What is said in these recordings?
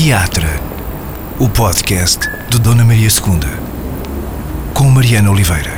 Teatro, o podcast de Dona Maria II, com Mariana Oliveira.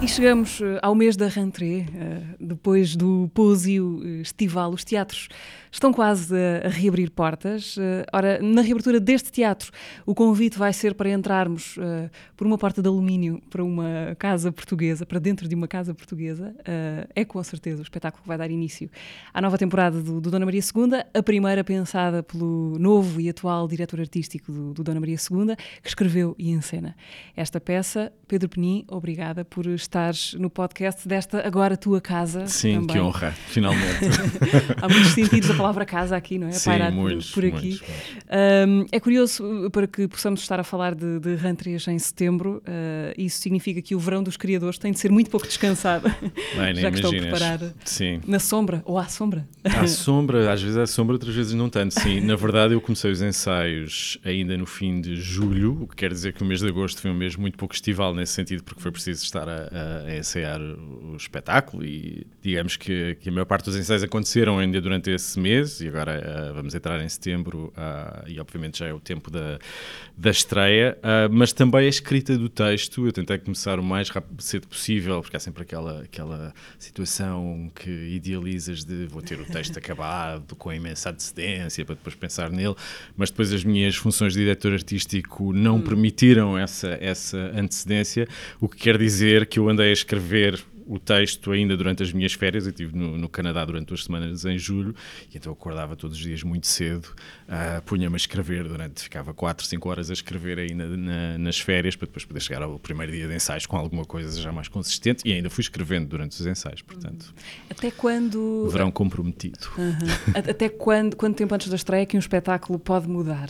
E chegamos eh, ao mês da rentrée, eh, depois do pósio eh, estival. Os teatros estão quase a, reabrir portas. Uh, ora, na reabertura deste teatro, o convite vai ser para entrarmos uh, por uma porta de alumínio para uma casa portuguesa, para dentro de uma casa portuguesa. Uh, é com certeza o espetáculo que vai dar início à nova temporada do, do, Dona Maria II, a primeira pensada pelo novo e atual diretor artístico do, do Dona Maria II, que escreveu e encena esta peça. Pedro Penin, obrigada por estares no podcast desta agora tua casa. Sim, também. que honra, finalmente. Há muitos sentidos a palavra casa aqui, não é? Sim, Pairado muitos, por aqui. muitos, Um, é curioso uh, para que possamos estar a falar de, de em setembro. Uh, isso significa que o verão dos criadores tem de ser muito pouco descansado. Bem, já que estão a preparar sim. na sombra ou à sombra. À sombra, às vezes à sombra, outras vezes não tanto. Sim, na verdade eu comecei os ensaios ainda no fim de julho, o que quer dizer que o mês de agosto foi um mês muito pouco estival nesse sentido, porque foi preciso estar a, a, a ensaiar o espetáculo e digamos que, que a maior parte dos ensaios aconteceram ainda durante esse mês mês e agora uh, vamos entrar em setembro uh, e obviamente já é o tempo da, da estreia, uh, mas também a escrita do texto, eu tentei começar o mais rápido, cedo possível, porque há sempre aquela, aquela situação que idealizas de vou ter o texto acabado com imensa antecedência para depois pensar nele, mas depois as minhas funções de diretor artístico não hum. permitiram essa, essa antecedência, o que quer dizer que eu andei a escrever o texto ainda durante as minhas férias. Eu estive no, no, Canadá durante duas semanas em julho e então acordava todos os dias muito cedo, uh, punha-me a escrever durante, ficava 4, 5 horas a escrever ainda na, nas férias para depois poder chegar ao primeiro dia de ensaios com alguma coisa já mais consistente e ainda fui escrevendo durante os ensaios, portanto. Até quando. Verão comprometido. Até quando, quanto tempo antes da estreia que um espetáculo pode mudar?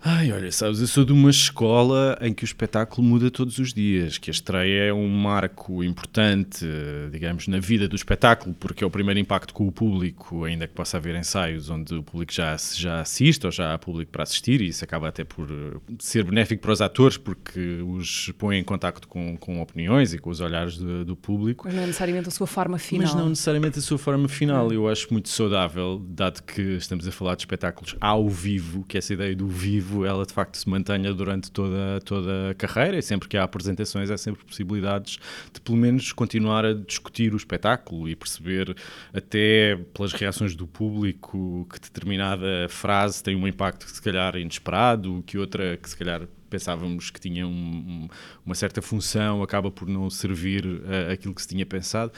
Ai, olha, sabes, eu sou de uma escola em que o espetáculo muda todos os dias, que a estreia é um marco importante, digamos, na vida do espetáculo, porque é o primeiro impacto com o público, ainda que possa haver ensaios onde o público já, já assiste ou já há público para assistir, e isso acaba até por eh, ser benéfico para os atores, porque os põe em contacto com, com opiniões e com os olhares do, do público. Mas não é necessariamente a sua forma final. Mas não necessariamente a sua forma final, eu acho muito saudável, dado que estamos a falar de espetáculos ao vivo, que essa ideia do vivo ela de facto se mantenha durante toda, toda a carreira e sempre que há apresentações há sempre possibilidades de pelo menos continuar a discutir o espetáculo e perceber até pelas reações do público que determinada frase tem um impacto que se calhar inesperado, que outra que se calhar pensávamos que tinha um, uma certa função, acaba por não servir uh, aquilo que se tinha pensado.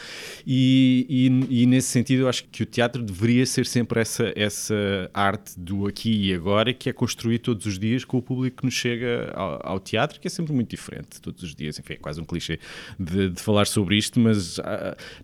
E, e, e, nesse sentido, eu acho que o teatro deveria ser sempre essa, essa arte do aqui e agora, que é construir todos os dias com o público que nos chega ao, ao teatro, que é sempre muito diferente todos os dias. Enfim, é quase um clichê de, de falar sobre isto, mas uh,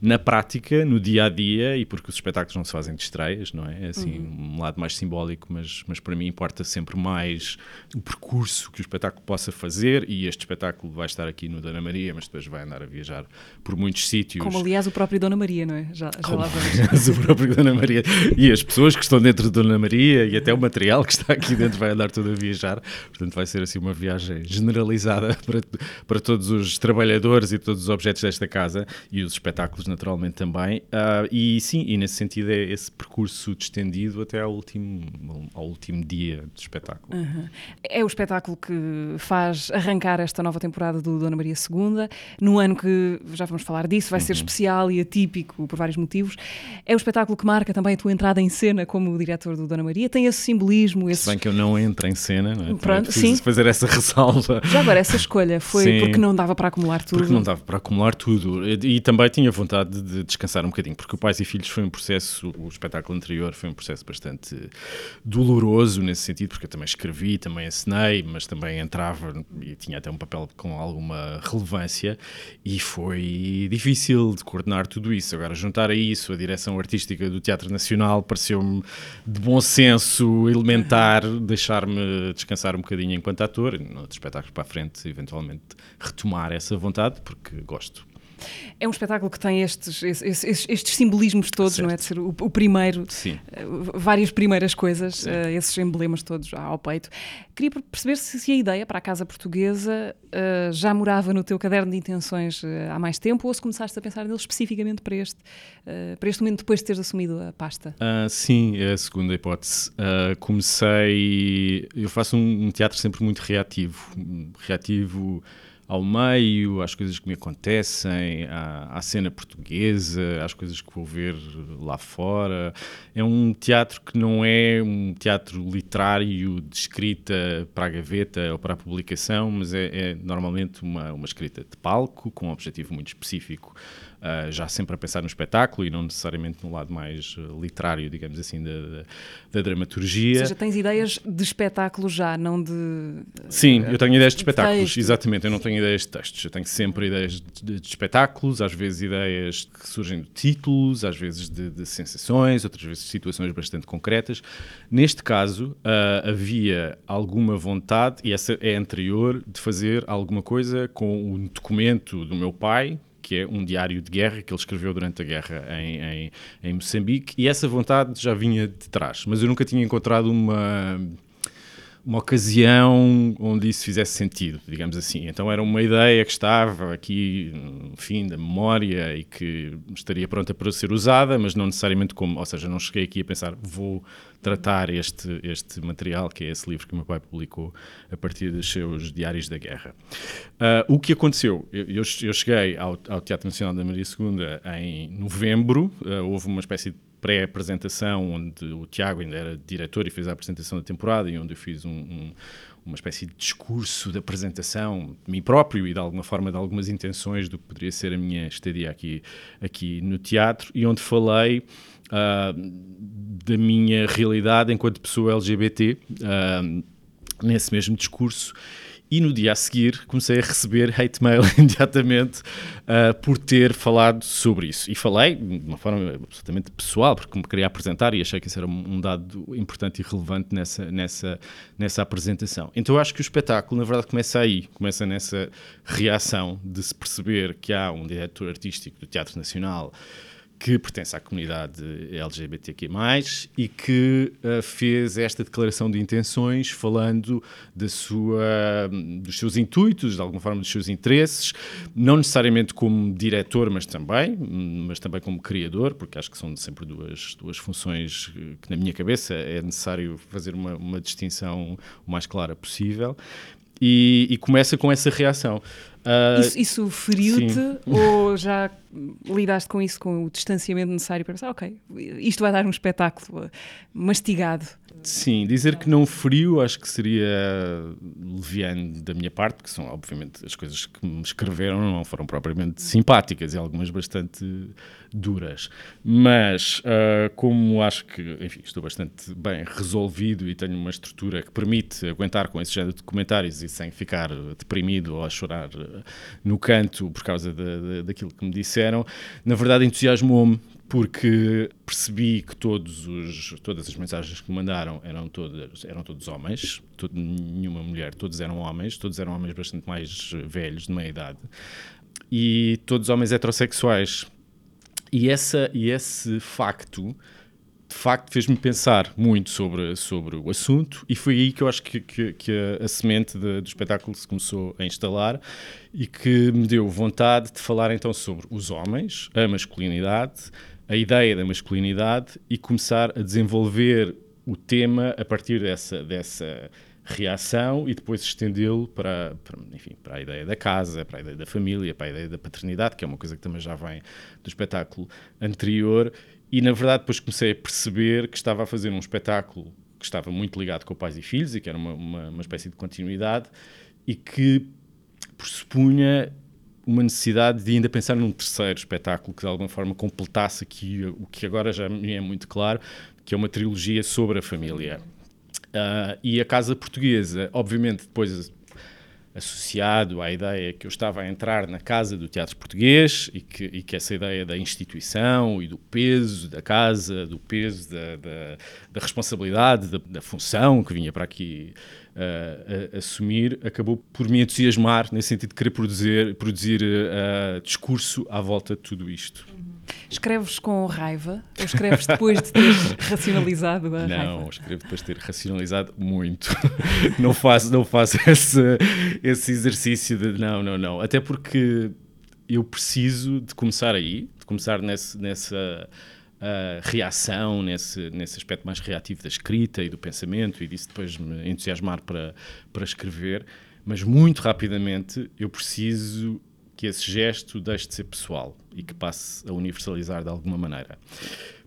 na prática, no dia a dia, e porque os espetáculos não se fazem de estreias, não é? É assim, uhum. um lado mais simbólico, mas, mas para mim importa sempre mais o percurso que os espetáculo possa fazer, e este espetáculo vai estar aqui no Dona Maria, mas depois vai andar a viajar por muitos sítios. Como aliás o próprio Dona Maria, não é? Já, já Como, lá vamos. o próprio Dona Maria. E as pessoas que estão dentro de Dona Maria e até o material que está aqui dentro vai andar todo a viajar. Portanto, vai ser assim uma viagem generalizada para, para todos os trabalhadores e todos os objetos desta casa e os espetáculos, naturalmente, também. Uh, e sim, e nesse sentido é esse percurso estendido até ao último, ao último dia do espetáculo. Uhum. É o espetáculo que faz arrancar esta nova temporada do Dona Maria II, num ano que, já vamos falar disso, vai ser uhum. especial e atípico por vários motivos. É o espetáculo que marca também a tua entrada em cena como diretor do Dona Maria, tem esse simbolismo. Esse... Se bem que eu não entro em cena, não é? Pronto, sim. fazer essa ressalva. Já agora, essa escolha foi sim, porque não dava para acumular tudo? Porque não dava para acumular tudo. E, e também tinha vontade de descansar um bocadinho, porque o Pais e Filhos foi um processo, o espetáculo anterior foi um processo bastante doloroso nesse sentido, porque eu também escrevi, também assinei, mas também entrava e tinha até um papel com alguma relevância e foi difícil de coordenar tudo isso. Agora, juntar a isso a direção artística do Teatro Nacional pareceu-me de bom senso, elementar, deixar-me descansar um bocadinho enquanto ator, noutros espetáculos para a frente, eventualmente retomar essa vontade, porque gosto. É um espetáculo que tem estes, estes, estes simbolismos todos, certo. não é? De ser o, o primeiro. Uh, várias primeiras coisas, uh, esses emblemas todos ao peito. Queria perceber se, se a ideia para a Casa Portuguesa uh, já morava no teu caderno de intenções há mais tempo ou se começaste a pensar nele especificamente para este, para este momento depois de teres assumido a pasta. sim, é a segunda hipótese. comecei. Eu faço um, um teatro sempre muito reativo. Reativo ao meio, às coisas que me acontecem, à, à, cena portuguesa, às coisas que vou ver lá fora. É um teatro que não é um teatro literário de escrita para a gaveta ou para a publicação, mas é, é normalmente uma, uma escrita de palco com um objetivo muito específico uh, já sempre a pensar no espetáculo e não necessariamente no lado mais uh, literário, digamos assim, da, da, da, dramaturgia. Ou seja, tens ideias de espetáculo já, não de. Sim, eu tenho ideias de, de espetáculos, texto. exatamente. Eu não tenho ideias de textos, eu tenho sempre ideias de, de espetáculos, às vezes ideias que surgem de títulos, às vezes de, de sensações, outras vezes de situações bastante concretas. Neste caso, uh, havia alguma vontade, e essa é anterior, de fazer alguma coisa com um documento do meu pai, que é um diário de guerra que ele escreveu durante a guerra em, em, em Moçambique, e essa vontade já vinha de trás, mas eu nunca tinha encontrado uma uma ocasião onde isso fizesse sentido, digamos assim. Então era uma ideia que estava aqui no fim da memória e que estaria pronta para ser usada, mas não necessariamente como, ou seja, não cheguei aqui a pensar vou tratar este, este material, que é esse livro que o meu pai publicou a partir dos seus diários da guerra. Uh, o que aconteceu? Eu, eu cheguei ao, ao, Teatro Nacional da Maria II em novembro, uh, houve uma espécie de pré-apresentação, onde o Tiago ainda era diretor e fez a apresentação da temporada, e onde eu fiz um, um, uma espécie de discurso de apresentação de mim próprio e de alguma forma de algumas intenções do que poderia ser a minha estadia aqui, aqui no teatro, e onde falei uh, da minha realidade enquanto pessoa LGBT. Uh, nesse mesmo discurso e no dia a seguir comecei a receber hate mail imediatamente uh, por ter falado sobre isso. E falei de uma forma absolutamente pessoal, porque me queria apresentar e achei que isso era um dado importante e relevante nessa, nessa, nessa apresentação. Então eu acho que o espetáculo, na verdade, começa aí, começa nessa reação de se perceber que há um diretor artístico do Teatro Nacional que pertence à comunidade LGBTQ+, e que uh, fez esta declaração de intenções falando da sua, dos seus intuitos, de alguma forma dos seus interesses, não necessariamente como diretor, mas também, mas também como criador, porque acho que são sempre duas, duas funções que na minha cabeça é necessário fazer uma, uma distinção o mais clara possível. E, e começa com essa reação. Uh, isso, isso feriu-te ou já lidaste com isso, com o distanciamento necessário para pensar, ok, isto vai dar um espetáculo mastigado? Sim, dizer que não frio acho que seria leviano da minha parte, porque são, obviamente, as coisas que me escreveram não foram propriamente simpáticas e algumas bastante duras. Mas, uh, como acho que, enfim, estou bastante bem resolvido e tenho uma estrutura que permite aguentar com esse género de comentários e sem ficar deprimido ou a chorar no canto por causa daquilo que me disseram, na verdade entusiasmou-me porque percebi que todos os, todas as mensagens que me mandaram eram todas eram todos homens, todo, nenhuma mulher, todos eram homens, todos eram homens bastante mais velhos, de meia idade, e todos homens heterossexuais. E, essa, e esse facto de facto fez-me pensar muito sobre, sobre o assunto e foi aí que eu acho que, que, que a, a, semente de, do espetáculo se começou a instalar e que me deu vontade de falar então sobre os homens, a masculinidade, a ideia da masculinidade e começar a desenvolver o tema a partir dessa, dessa reação e depois estendê-lo para, para, enfim, para a ideia da casa, para a ideia da família, para a ideia da paternidade, que é uma coisa que também já vem do espetáculo anterior. E na verdade, depois comecei a perceber que estava a fazer um espetáculo que estava muito ligado com pais e filhos e que era uma, uma, uma espécie de continuidade e que pressupunha uma necessidade de ainda pensar num terceiro espetáculo que de alguma forma completasse aqui o que agora já me é muito claro, que é uma trilogia sobre a família. Uh, e a Casa Portuguesa, obviamente, depois associado à ideia que eu estava a entrar na casa do teatro português e que, e que essa ideia da instituição e do peso da casa, do peso da, da, da responsabilidade, da, da, função que vinha para aqui uh, assumir, acabou por me entusiasmar nesse sentido de querer produzir, produzir uh, discurso à volta de tudo isto. Escreves com raiva ou escreves depois de ter racionalizado a não, raiva? Não, escrevo depois de ter racionalizado muito. não faço, não faço esse, esse exercício de não, não, não. Até porque eu preciso de começar aí, de começar nesse, nessa uh, reação, nesse, nesse aspecto mais reativo da escrita e do pensamento e disso depois me entusiasmar para, para escrever. Mas muito rapidamente eu preciso que esse gesto deixe de ser pessoal e que passe a universalizar de alguma maneira.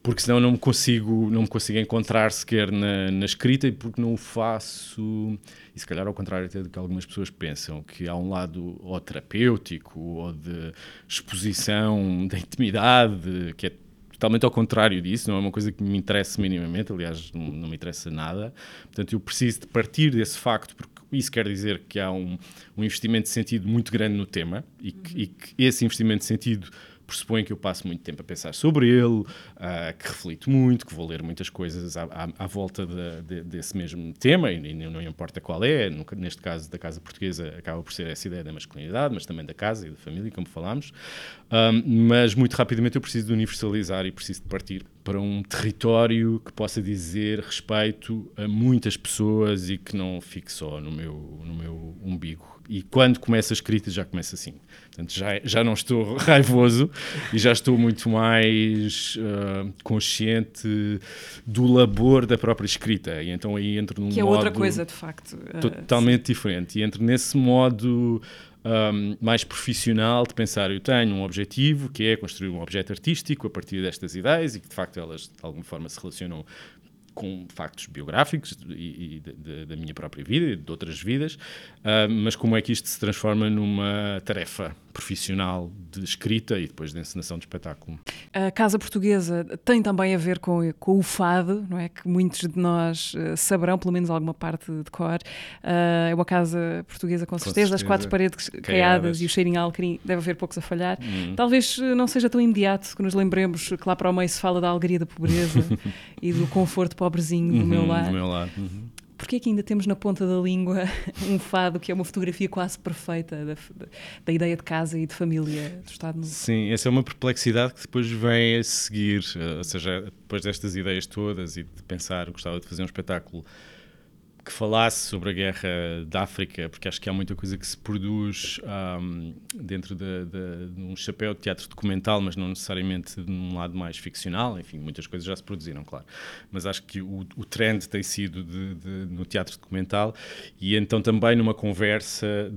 Porque senão não me consigo, não me consigo encontrar sequer na, na escrita e porque não o faço, e se calhar ao contrário até do que algumas pessoas pensam, que há um lado ou terapêutico ou de exposição da intimidade, que é totalmente ao contrário disso, não é uma coisa que me interessa minimamente, aliás, não, não, me interessa nada. Portanto, eu preciso de partir desse facto, porque isso quer dizer que há um, um investimento de sentido muito grande no tema e que, uhum. e que esse investimento de sentido pressupõe que eu passo muito tempo a pensar sobre ele, uh, que reflito muito, que vou ler muitas coisas à, à, à volta de, de, desse mesmo tema, e, e, não importa qual é, no, neste caso da casa portuguesa acaba por ser essa ideia da masculinidade, mas também da casa e da família, como falámos, um, mas muito rapidamente eu preciso de universalizar e preciso de partir para um território que possa dizer respeito a muitas pessoas e que não fique só no meu, no meu umbigo e quando começa a escrita já começa assim. Portanto, já, já não estou raivoso e já estou muito mais uh, consciente do labor da própria escrita. E então aí entro num Que é modo outra coisa, de facto. Uh, totalmente diferente. E entro nesse modo um, mais profissional de pensar, eu tenho um objetivo que é construir um objeto artístico a partir destas ideias e que de facto elas de alguma forma se relacionam com factos biográficos e, e de, de, da minha própria vida e de outras vidas, uh, mas como é que isto se transforma numa tarefa profissional de escrita e depois de encenação de espetáculo. A Casa Portuguesa tem também a ver com, com o fado, não é? Que muitos de nós uh, saberão, pelo menos alguma parte de cor. Uh, é uma casa portuguesa com, com certeza, certeza, as quatro paredes caiadas, caiadas e o cheirinho alcarim, deve haver poucos a falhar. Hum. Talvez não seja tão imediato que nos lembremos que lá para o meio se fala da alegria da pobreza e do conforto pobrezinho do uhum, meu lar. Do meu lar. Uhum. Porquê é que ainda temos na ponta da língua um fado que é uma fotografia quase perfeita da, da ideia de casa e de família do Estado? Sim, essa é uma perplexidade que depois vem a seguir, eh, ou seja, depois destas ideias todas e de pensar, gostava de fazer um espetáculo que falasse sobre a guerra da África, porque acho que há muita coisa que se produz um, dentro de, de, de, um chapéu de teatro documental, mas não necessariamente num lado mais ficcional. Enfim, muitas coisas já se produziram, claro. Mas acho que o, o trend tem sido de, no teatro documental e então também numa conversa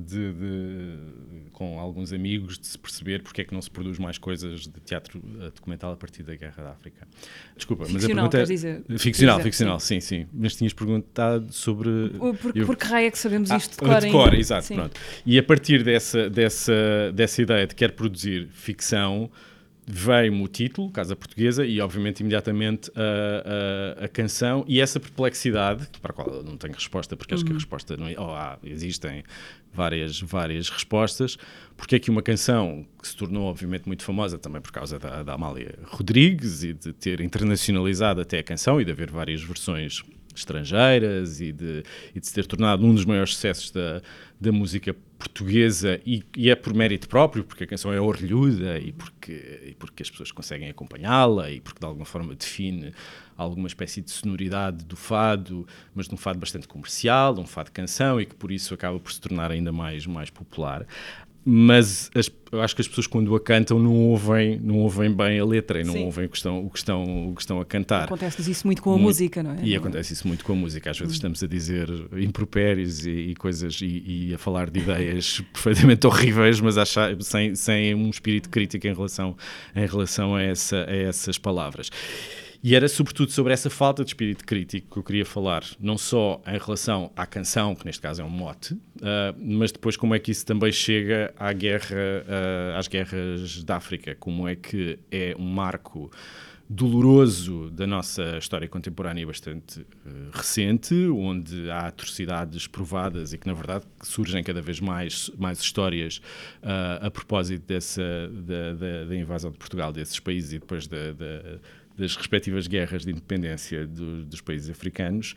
com alguns amigos de se perceber porque é que não se produz mais coisas de teatro eh, documental a partir da guerra da África. Desculpa, ficcional, mas a pergunta é... Dizer, ficcional, ficcional, sim, sim. Mas tinhas perguntado sobre sobre. Por, eu... por que raio é que sabemos ah, isto de cor? De cor, exato. Pronto. E a partir dessa, dessa, dessa ideia de quer produzir ficção, veio-me o título, Casa Portuguesa, e obviamente imediatamente a, a, a, canção e essa perplexidade, para a qual eu não tenho resposta, porque acho que a uhum. resposta não é. Oh, ah, existem várias, várias respostas. Porque é que uma canção que se tornou obviamente muito famosa também por causa da, da Amália Rodrigues e de ter internacionalizado até a canção e de haver várias versões estrangeiras e de, e de se ter tornado um dos maiores sucessos da, da música portuguesa e, e, é por mérito próprio, porque a canção é orlhuda e porque, e porque as pessoas conseguem acompanhá-la e porque de alguma forma define alguma espécie de sonoridade do fado, mas de um fado bastante comercial, um fado canção e que por isso acaba por se tornar ainda mais, mais popular mas as, eu acho que as pessoas quando a cantam não ouvem, não ouvem bem a letra e não Sim. ouvem o que, estão, o, que estão, o que estão a cantar. Acontece isso muito com a muito, música, não é? E acontece isso muito com a música. Às vezes hum. estamos a dizer impropérios e, e coisas e, e, a falar de ideias perfeitamente horríveis, mas achar, sem, sem um espírito crítico em relação, em relação a, essa, a essas palavras. E era sobretudo sobre essa falta de espírito crítico que eu queria falar, não só em relação à canção, que neste caso é um mote, uh, mas depois como é que isso também chega à guerra, uh, às guerras da África, como é que é um marco doloroso da nossa história contemporânea bastante uh, recente, onde há atrocidades provadas e que, na verdade, surgem cada vez mais, mais histórias uh, a propósito dessa, da, da, da, invasão de Portugal desses países e depois da, da das respectivas guerras de independência do, dos países africanos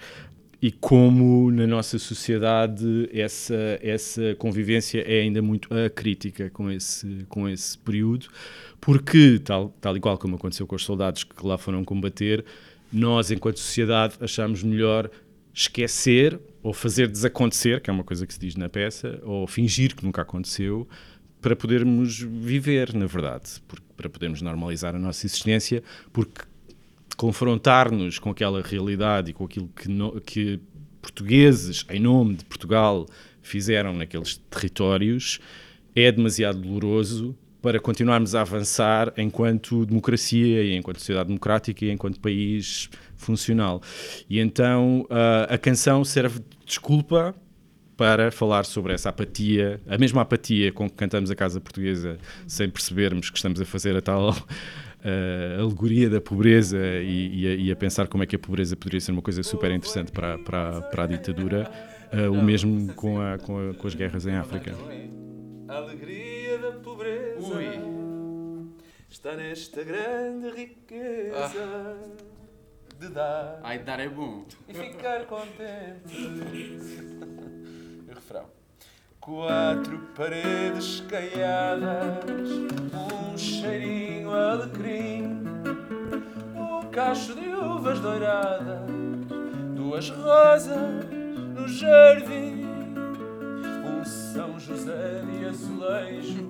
e como na nossa sociedade essa, essa convivência é ainda muito acrítica com esse, com esse período, porque, tal, tal e qual como aconteceu com os soldados que lá foram combater, nós, enquanto sociedade, achamos melhor esquecer ou fazer desacontecer, que é uma coisa que se diz na peça, ou fingir que nunca aconteceu, para podermos viver, na verdade, porque, para podermos normalizar a nossa existência, porque confrontar-nos com aquela realidade e com aquilo que, no, que portugueses, em nome de Portugal, fizeram naqueles territórios, é demasiado doloroso para continuarmos a avançar enquanto democracia e enquanto sociedade democrática e enquanto país funcional. E então a, a canção serve de desculpa para falar sobre essa apatia, a mesma apatia com que cantamos a Casa Portuguesa sem percebermos que estamos a fazer a tal a alegoria da pobreza e, e, a, e, a, pensar como é que a pobreza poderia ser uma coisa super interessante para, para, para a ditadura, uh, o mesmo com, a, com, a, com, as guerras em África. A alegria da pobreza Ui. está nesta grande riqueza ah. de dar. Ai, dar é bom. E ficar contente. refrão. Quatro paredes caiadas, um cheirinho alecrim, um cacho de uvas douradas, duas rosas no jardim, um São José de azulejo,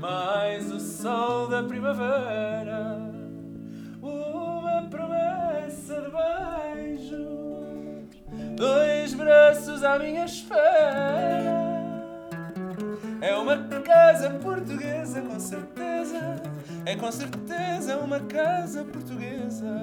mais o sol da primavera, uma promessa de beijo, dois braços à minha espera. É uma casa portuguesa, com certeza. É com certeza uma casa portuguesa.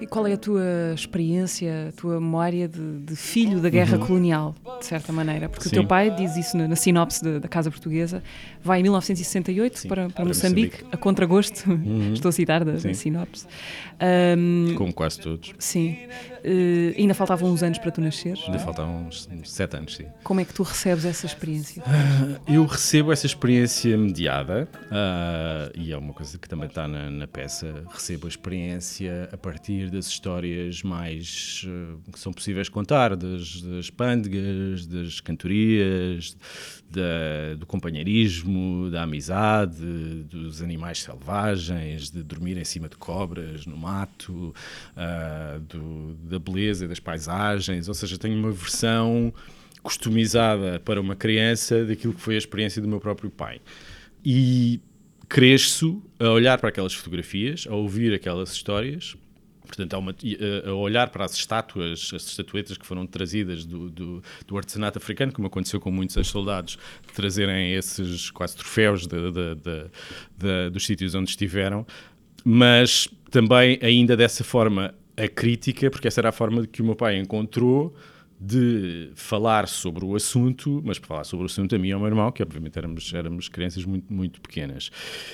E qual é a tua experiência, a tua memória de, de filho da guerra uhum. colonial, de certa maneira? Porque Sim. o teu pai diz isso na, na sinopse de, da Casa Portuguesa, vai em 1968 Sim, para, para Moçambique, Moçambique, a contragosto, uhum. estou a citar da, da sinopse. Um, Como quase todos. Sim. Uh, ainda faltavam uns anos para tu nasceres? Ainda faltavam uns sete anos, sim. Como é que tu recebes essa experiência? Uh, eu recebo essa experiência mediada, uh, e é uma coisa que também está na, na peça, recebo a experiência a partir das histórias mais uh, que são possíveis contar, das, das pândegas, das cantorias, da, do companheirismo, da amizade, dos animais selvagens, de dormir em cima de cobras no mato, uh, do, da beleza das paisagens, ou seja, tenho uma versão customizada para uma criança daquilo que foi a experiência do meu próprio pai. E cresço a olhar para aquelas fotografias, a ouvir aquelas histórias Portanto, há uma, eh, a olhar para as estátuas, as estatuetas que foram trazidas do, do, do artesanato africano, como aconteceu com muitos soldados, de trazerem esses quase troféus de, de, de, dos sítios onde estiveram, mas também ainda dessa forma a crítica, porque essa era a forma que o meu pai encontrou de falar sobre o assunto, mas para falar sobre o assunto a mim e ao meu irmão, que obviamente éramos, éramos crianças muito, muito pequenas.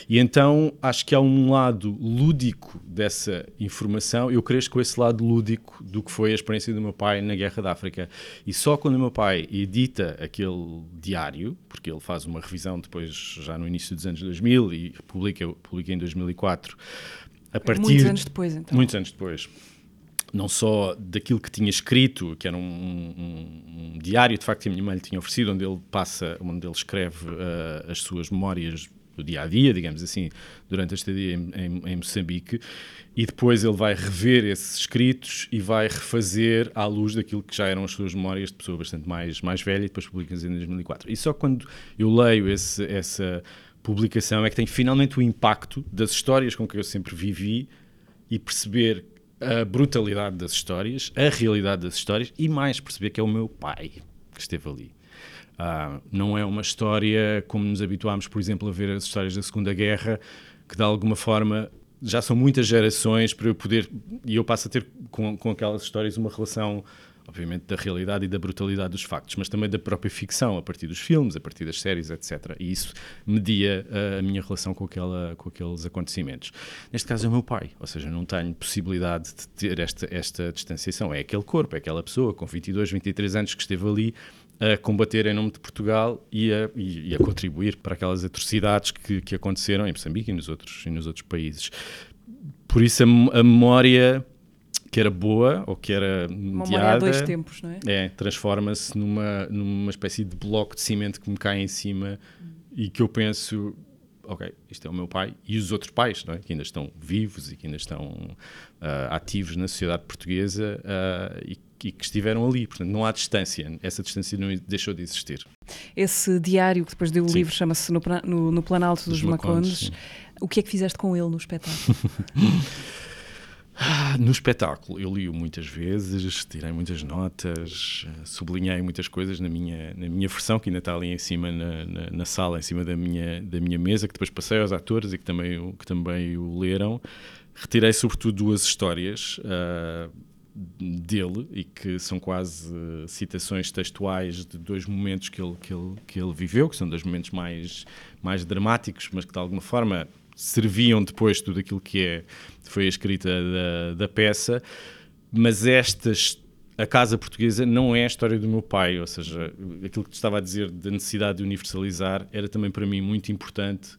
E então acho que há um lado lúdico dessa informação, eu cresço com esse lado lúdico do que foi a experiência do meu pai na Guerra da África. E só quando o meu pai edita aquele diário, porque ele faz uma revisão depois, já no início dos anos 2000 e publica, publica em 2004, a partir... Muitos anos depois, então. Muitos anos depois não só daquilo que tinha escrito, que era um, um, um, diário de facto que a minha mãe lhe tinha oferecido, onde ele passa, onde ele escreve uh, as suas memórias do dia a dia, digamos assim, durante a estadia em, em, em, Moçambique, e depois ele vai rever esses escritos e vai refazer à luz daquilo que já eram as suas memórias de pessoa bastante mais, mais velha e depois publica em 2004. E só quando eu leio esse, essa publicação é que tem finalmente o impacto das histórias com que eu sempre vivi e perceber a brutalidade das histórias, a realidade das histórias e mais perceber que é o meu pai que esteve ali. Uh, não é uma história como nos habituámos, por exemplo, a ver as histórias da Segunda Guerra, que de alguma forma já são muitas gerações para eu poder. E eu passo a ter com, com aquelas histórias uma relação obviamente, da realidade e da brutalidade dos factos, mas também da própria ficção, a partir dos filmes, a partir das séries, etc. E isso media a, a minha relação com, aquela, com aqueles acontecimentos. Neste caso é o meu pai, ou seja, não tenho possibilidade de ter esta, esta distanciação. É aquele corpo, é aquela pessoa com 22, 23 anos que esteve ali a combater em nome de Portugal e a, e, e a contribuir para aquelas atrocidades que, que, aconteceram em Moçambique e nos outros, e nos outros países. Por isso a, a memória que era boa ou que era mediada, dois tempos, não é? É, transforma-se numa, numa espécie de bloco de cimento que me cai em cima hum. e que eu penso, ok, isto é o meu pai e os outros pais, não é? que ainda estão vivos e que ainda estão uh, ativos na sociedade portuguesa uh, e, e, que estiveram ali. Portanto, não há distância, essa distância não deixou de existir. Esse diário que depois deu o livro chama-se no, no, no, Planalto dos, dos Macones. O que é que fizeste com ele no espetáculo? No espetáculo, eu li-o muitas vezes, tirei muitas notas, sublinhei muitas coisas na minha, na minha versão, que ainda está ali em cima na, na, na, sala, em cima da minha, da minha mesa, que depois passei aos atores e que também, que também o leram. Retirei sobretudo duas histórias uh, dele e que são quase uh, citações textuais de dois momentos que ele, que, ele, que ele viveu, que são dois momentos mais, mais dramáticos, mas que de alguma forma serviam depois tudo aquilo que é, foi a escrita da, da peça, mas estas a casa portuguesa não é a história do meu pai, ou seja, aquilo que te estava a dizer da necessidade de universalizar era também para mim muito importante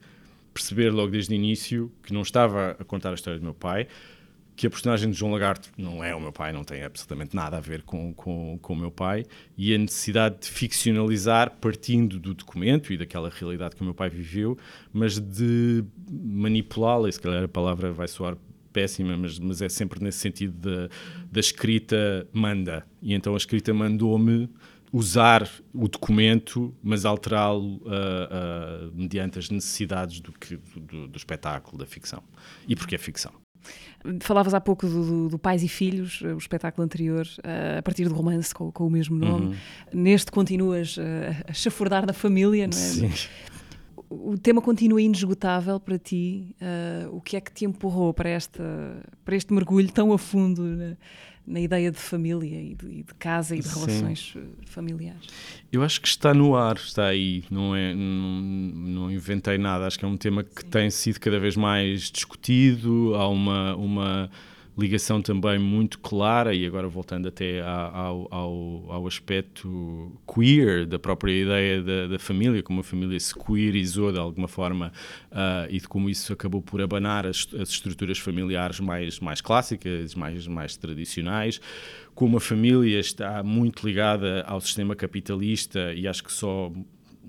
perceber logo desde o início que não estava a contar a história do meu pai, que a personagem de João Lagarto não é o meu pai, não tem absolutamente nada a ver com, com, com o meu pai, e a necessidade de ficcionalizar partindo do documento e daquela realidade que o meu pai viveu, mas de manipulá-la, e se calhar a palavra vai soar péssima, mas, mas é sempre nesse sentido da, da escrita manda. E então a escrita mandou-me usar o documento, mas alterá-lo uh, uh, mediante as necessidades do, que, do, do espetáculo, da ficção. E porque é ficção. Falavas há pouco do, do, do, Pais e Filhos, o espetáculo anterior, uh, a partir do romance com, com o mesmo nome. Uhum. Neste continuas uh, a chafurdar na família, não é? Sim. O tema continua inesgotável para ti. Uh, o que é que te empurrou para, esta, para este mergulho tão a fundo na ideia de família e de, de casa e de Sim. relações eh, familiares? Eu acho que está no ar, está aí, não, é, não, não inventei nada, acho que é um tema que Sim. tem sido cada vez mais discutido, há uma, uma ligação também muito clara, e agora voltando até ao, ao, ao aspecto queer da própria ideia da, da, família, como a família se queerizou de alguma forma uh, e de como isso acabou por abanar as, as, estruturas familiares mais, mais clássicas, mais, mais tradicionais, como a família está muito ligada ao sistema capitalista e acho que só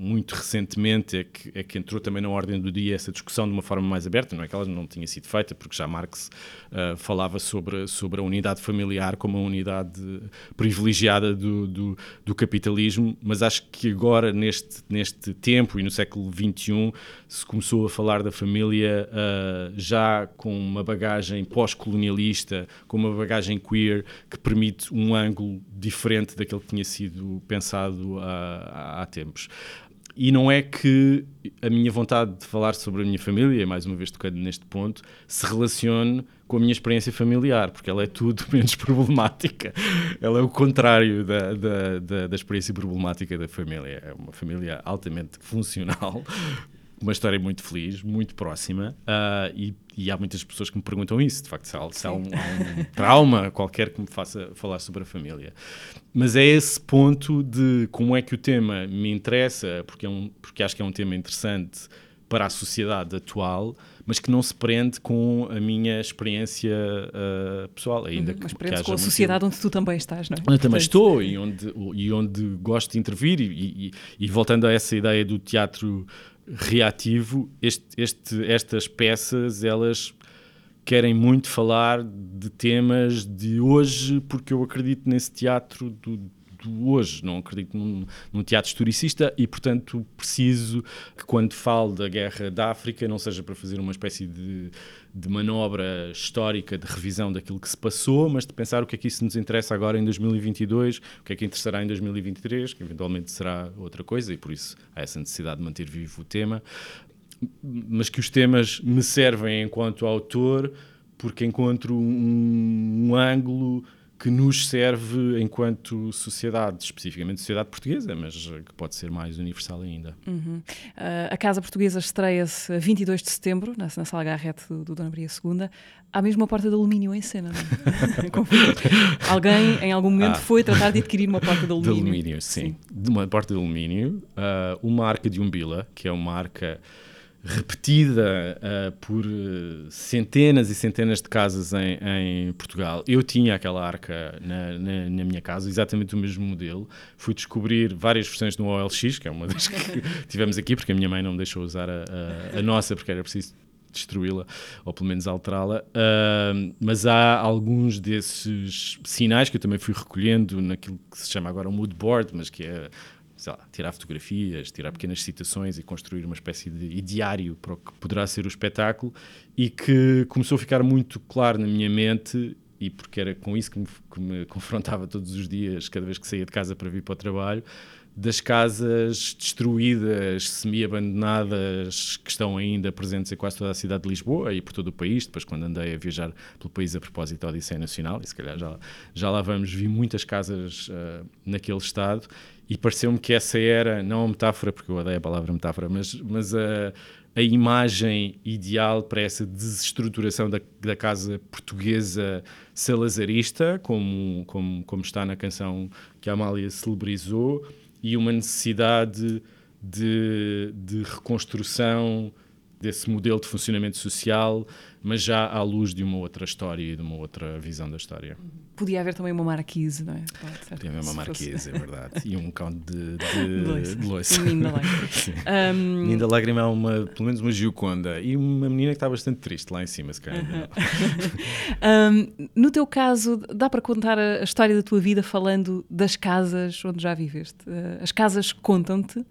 muito recentemente é que, é que entrou também na ordem do dia essa discussão de uma forma mais aberta, não é que ela não tinha sido feita, porque já Marx uh, falava sobre, sobre a unidade familiar como a unidade privilegiada do, do, do, capitalismo, mas acho que agora, neste, neste tempo e no século XXI, se começou a falar da família uh, já com uma bagagem pós-colonialista, com uma bagagem queer, que permite um ângulo diferente daquele que tinha sido pensado há, há tempos. E não é que a minha vontade de falar sobre a minha família, mais uma vez tocando neste ponto, se relacione com a minha experiência familiar, porque ela é tudo menos problemática. Ela é o contrário da, da, da, da experiência problemática da família. É uma família altamente funcional, uma história muito feliz, muito próxima, uh, e, e, há muitas pessoas que me perguntam isso, de facto, se há, se há, um, um, trauma qualquer que me faça falar sobre a família. Mas é esse ponto de como é que o tema me interessa, porque, é um, porque acho que é um tema interessante para a sociedade atual, mas que não se prende com a minha experiência uh, pessoal. Ainda uhum, mas prende com a sociedade onde tu também estás, não é? Eu também estou e onde, e onde gosto de intervir, e, e, e voltando a essa ideia do teatro reativo, este, este, estas peças, elas querem muito falar de temas de hoje, porque eu acredito nesse teatro do, hoje, não acredito num, num, teatro historicista e, portanto, preciso que quando falo da guerra da África não seja para fazer uma espécie de, de manobra histórica de revisão daquilo que se passou, mas de pensar o que é que isso nos interessa agora em 2022, o que é que interessará em 2023, que eventualmente será outra coisa e por isso há essa necessidade de manter vivo o tema, mas que os temas me servem enquanto autor porque encontro um, um ângulo que nos serve enquanto sociedade, especificamente sociedade portuguesa, mas que pode ser mais universal ainda. Uhum. Uh, a Casa Portuguesa estreia-se a 22 de setembro, na, na Sala Garrete do, do Dona Maria II. Há mesmo uma porta de alumínio em cena, não é? Alguém, em algum momento, ah. foi tratar de adquirir uma porta de alumínio. De alumínio, sim. sim. De uma porta de alumínio. Uh, uma arca de Umbila, que é uma arca repetida uh, por centenas e centenas de casas em, em, Portugal. Eu tinha aquela arca na, na, na, minha casa, exatamente o mesmo modelo. Fui descobrir várias versões no OLX, que é uma das que tivemos aqui, porque a minha mãe não me deixou usar a, a, a nossa, porque era preciso destruí-la ou pelo menos alterá-la. Uh, mas há alguns desses sinais que eu também fui recolhendo naquilo que se chama agora um mood board, mas que é lá, tirar fotografias, tirar pequenas citações e construir uma espécie de diário para o que poderá ser o espetáculo e que começou a ficar muito claro na minha mente e porque era com isso que me, que me confrontava todos os dias, cada vez que saía de casa para vir para o trabalho, das casas destruídas, semi-abandonadas, que estão ainda presentes em quase toda a cidade de Lisboa e por todo o país. Depois, quando andei a viajar pelo país a propósito da Odisseia Nacional, e se calhar já, já lá vamos, vi muitas casas uh, naquele estado e pareceu-me que essa era, não a metáfora, porque eu odeio a palavra metáfora, mas, mas a, a imagem ideal para essa desestruturação da, da casa portuguesa salazarista, como, como, como está na canção que a Amália celebrizou, e uma necessidade de, de reconstrução desse modelo de funcionamento social, mas já à luz de uma outra história e de uma outra visão da história. Podia haver também uma marquise, não é? Pode, Podia haver uma marquise, é verdade. E um cão de, de, de loiça. Menino da lágrima. um... Menino da lágrima é uma, pelo menos uma gioconda e uma menina que está bastante triste lá em cima, se calhar. um, no teu caso, dá para contar a, história da tua vida falando das casas onde já viveste? Uh, as casas contam-te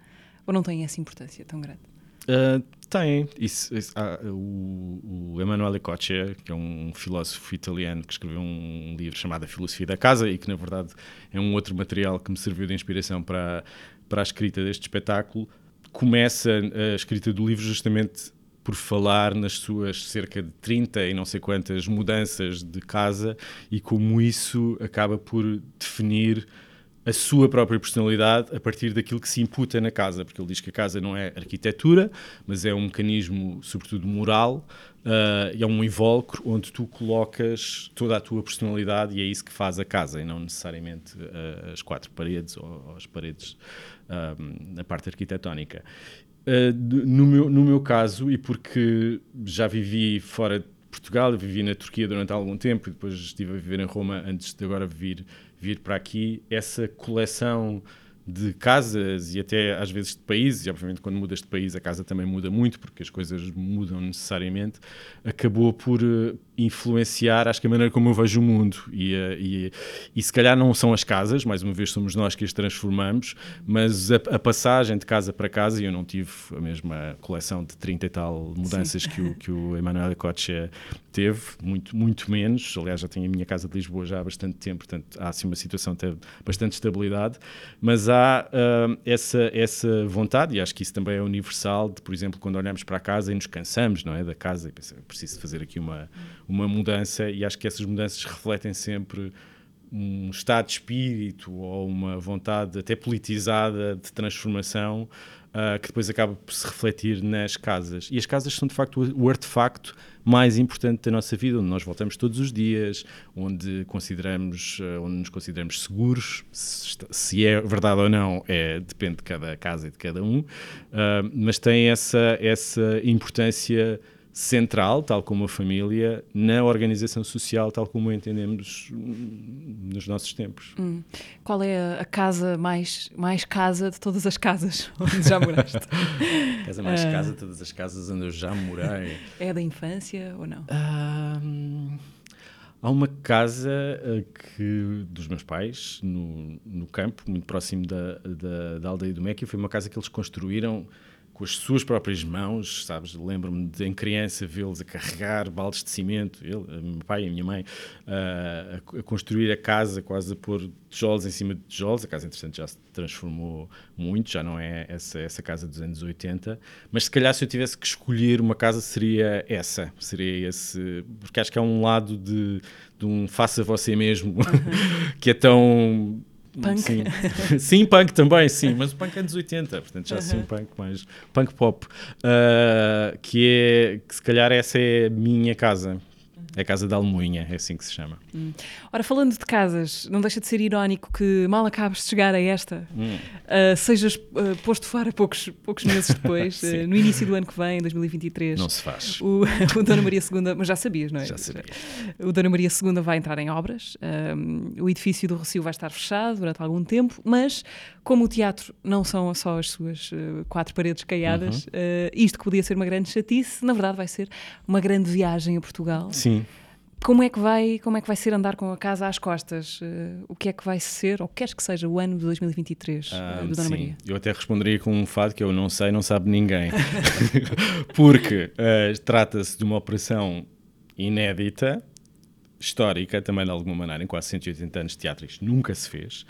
ou não têm essa importância tão grande? Uh, tem. Isso, isso, ah, o, o Emanuele Coccia, que é um filósofo italiano que escreveu um livro chamado A Filosofia da Casa e que, na verdade, é um outro material que me serviu de inspiração para, para a escrita deste espetáculo, começa a escrita do livro justamente por falar nas suas cerca de 30 e não sei quantas mudanças de casa e como isso acaba por definir a sua própria personalidade a partir daquilo que se imputa na casa, porque ele diz que a casa não é arquitetura, mas é um mecanismo, sobretudo moral, uh, é um invólucro onde tu colocas toda a tua personalidade e é isso que faz a casa, e não necessariamente uh, as quatro paredes ou, ou as paredes uh, na parte arquitetónica. no, meu, no meu caso, e porque já vivi fora de Portugal, vivi na Turquia durante algum tempo e depois estive a viver em Roma antes de agora vir vir para aqui essa coleção de casas e até às vezes de países, e obviamente quando mudas de país a casa também muda muito, porque as coisas mudam necessariamente, acabou por eh, influenciar, acho que a maneira como eu vejo o mundo. E, eh, e, e se calhar não são as casas, mais uma vez somos nós que as transformamos, mas a, a passagem de casa para casa, e eu não tive a mesma coleção de 30 e tal mudanças que o, que o Emanuele Coche teve, muito, muito menos. Aliás, já tenho a minha casa de Lisboa já há bastante tempo, portanto há assim uma situação de bastante estabilidade, mas há uh, essa, essa vontade, e acho que isso também é universal, de, por exemplo, quando olhamos para a casa e nos cansamos não é, da casa e pensamos, preciso fazer aqui uma uma mudança e acho que essas mudanças refletem sempre um estado de espírito ou uma vontade até politizada de transformação uh, que depois acaba por se refletir nas casas. E as casas são de facto o artefacto mais importante da nossa vida, onde nós voltamos todos os dias, onde consideramos, uh, onde nos consideramos seguros, se, se, é verdade ou não, é, depende de cada casa e de cada um, uh, mas tem essa, essa importância central, tal como a família, na organização social, tal como a entendemos nos nossos tempos. Hum. Qual é a casa mais, mais casa de todas as casas onde já moraste? casa mais uh... casa de todas as casas onde eu já morei. É da infância ou não? Uh... Há uma casa uh, que, dos meus pais, no, no campo, muito próximo da, da, da aldeia do Méquio, foi uma casa que eles construíram com as suas próprias mãos, sabes? Lembro-me de em criança vê-los a carregar baldes de cimento, ele, meu pai e a minha mãe, uh, a, a, construir a casa, quase a pôr tijolos em cima de tijolos. A casa, entretanto, já se transformou muito, já não é essa, essa casa dos anos 80. Mas se calhar, se eu tivesse que escolher uma casa, seria essa. Seria esse. Porque acho que há um lado de, de um faça você mesmo, uhum. que é tão Punk. Sim. sim, punk também, sim, mas o punk é dos 80, portanto já uh -huh. sim um punk mais punk pop, uh, que é que se calhar essa é a minha casa. É a Casa da Almoinha, é assim que se chama. Hum. Ora, falando de casas, não deixa de ser irónico que mal acabes de chegar a esta, hum. uh, sejas uh, posto fora poucos, poucos meses depois, uh, no início do ano que vem, 2023. Não se faz. O, o Dona Maria II, mas já sabias, não é? Já sabia. O Dona Maria II vai entrar em obras, o edifício do Recio vai estar fechado durante algum tempo, mas como o teatro não são só as suas quatro paredes caiadas, uhum. isto que podia ser uma grande chatice, na verdade vai ser uma grande viagem a Portugal. Sim. Como é que vai, como é que vai ser andar com a casa às costas? Uh, o que é que vai ser, ou queres que seja o ano de 2023 ah, uh, do Dona sim. Maria? Eu até responderia com um fado que eu não sei, não sabe ninguém. Porque uh, trata-se de uma operação inédita, histórica também de alguma maneira, em quase 180 anos de teatro isto nunca se fez.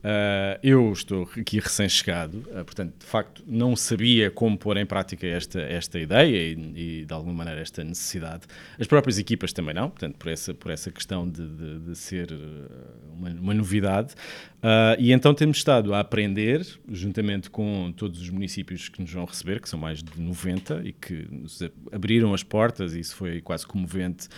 Uh, eu estou aqui recém-chegado, uh, portanto, de facto, não sabia como pôr em prática esta, esta ideia e, e, de alguma maneira, esta necessidade. As próprias equipas também não, portanto, por essa, por essa questão de, de, de ser ah, uma, uma novidade. Uh, e então temos estado a aprender, juntamente com todos os municípios que nos vão receber, que são mais de 90 e que nos abriram as portas, e isso foi quase comovente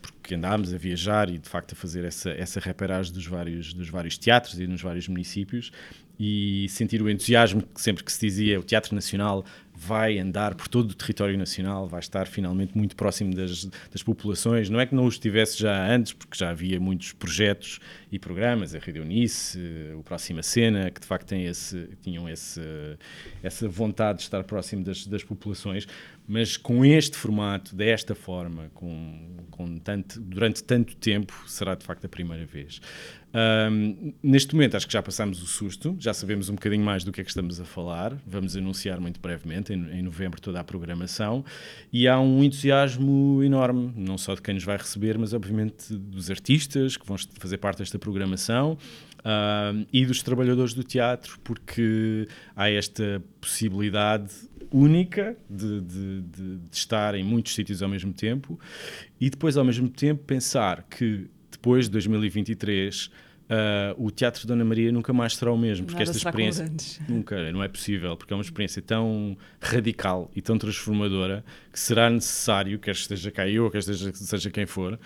porque andámos a viajar e de facto a fazer essa, essa reparagem dos vários, dos vários teatros e nos vários municípios e sentir o entusiasmo que sempre que se dizia o Teatro Nacional vai andar por todo o território nacional, vai estar finalmente muito próximo das, das populações. Não é que não o estivesse já antes, porque já havia muitos projetos e programas, a Rede Unice, o Próxima Cena, que de facto esse, tinham esse, essa vontade de estar próximo das, das populações, mas com este formato, desta forma, com, com tanto, durante tanto tempo, será de facto a primeira vez. Um, neste momento acho que já passamos o susto, já sabemos um bocadinho mais do que é que estamos a falar, vamos anunciar muito brevemente, em, em, novembro, toda a programação, e há um entusiasmo enorme, não só de quem nos vai receber, mas obviamente dos artistas que vão fazer parte desta programação e dos trabalhadores do teatro, porque há esta possibilidade única de, de, de, de estar em muitos sítios ao mesmo tempo e depois, ao mesmo tempo, pensar que depois de 2023 Uh, o Teatro de Dona Maria nunca mais será o mesmo, porque Nada esta experiência nunca não é possível, porque é uma experiência tão radical e tão transformadora que será necessário, quer esteja cá eu, quer esteja, seja quem for,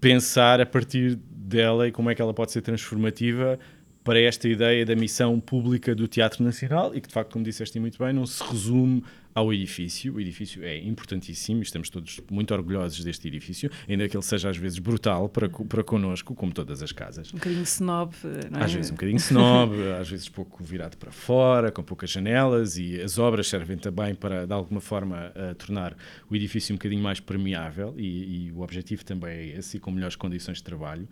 pensar a partir dela e como é que ela pode ser transformativa para esta ideia da missão pública do Teatro Nacional e que, de facto, como disseste muito bem, não se resume ao edifício. O edifício é importantíssimo e estamos todos muito orgulhosos deste edifício, ainda que ele seja às vezes brutal para, para connosco, como todas as casas. Um bocadinho snob, não é? Às vezes um bocadinho snob, às vezes pouco virado para fora, com poucas janelas e as obras servem também para, de alguma forma, tornar o edifício um bocadinho mais permeável e, e o objetivo também é esse e com melhores condições de trabalho.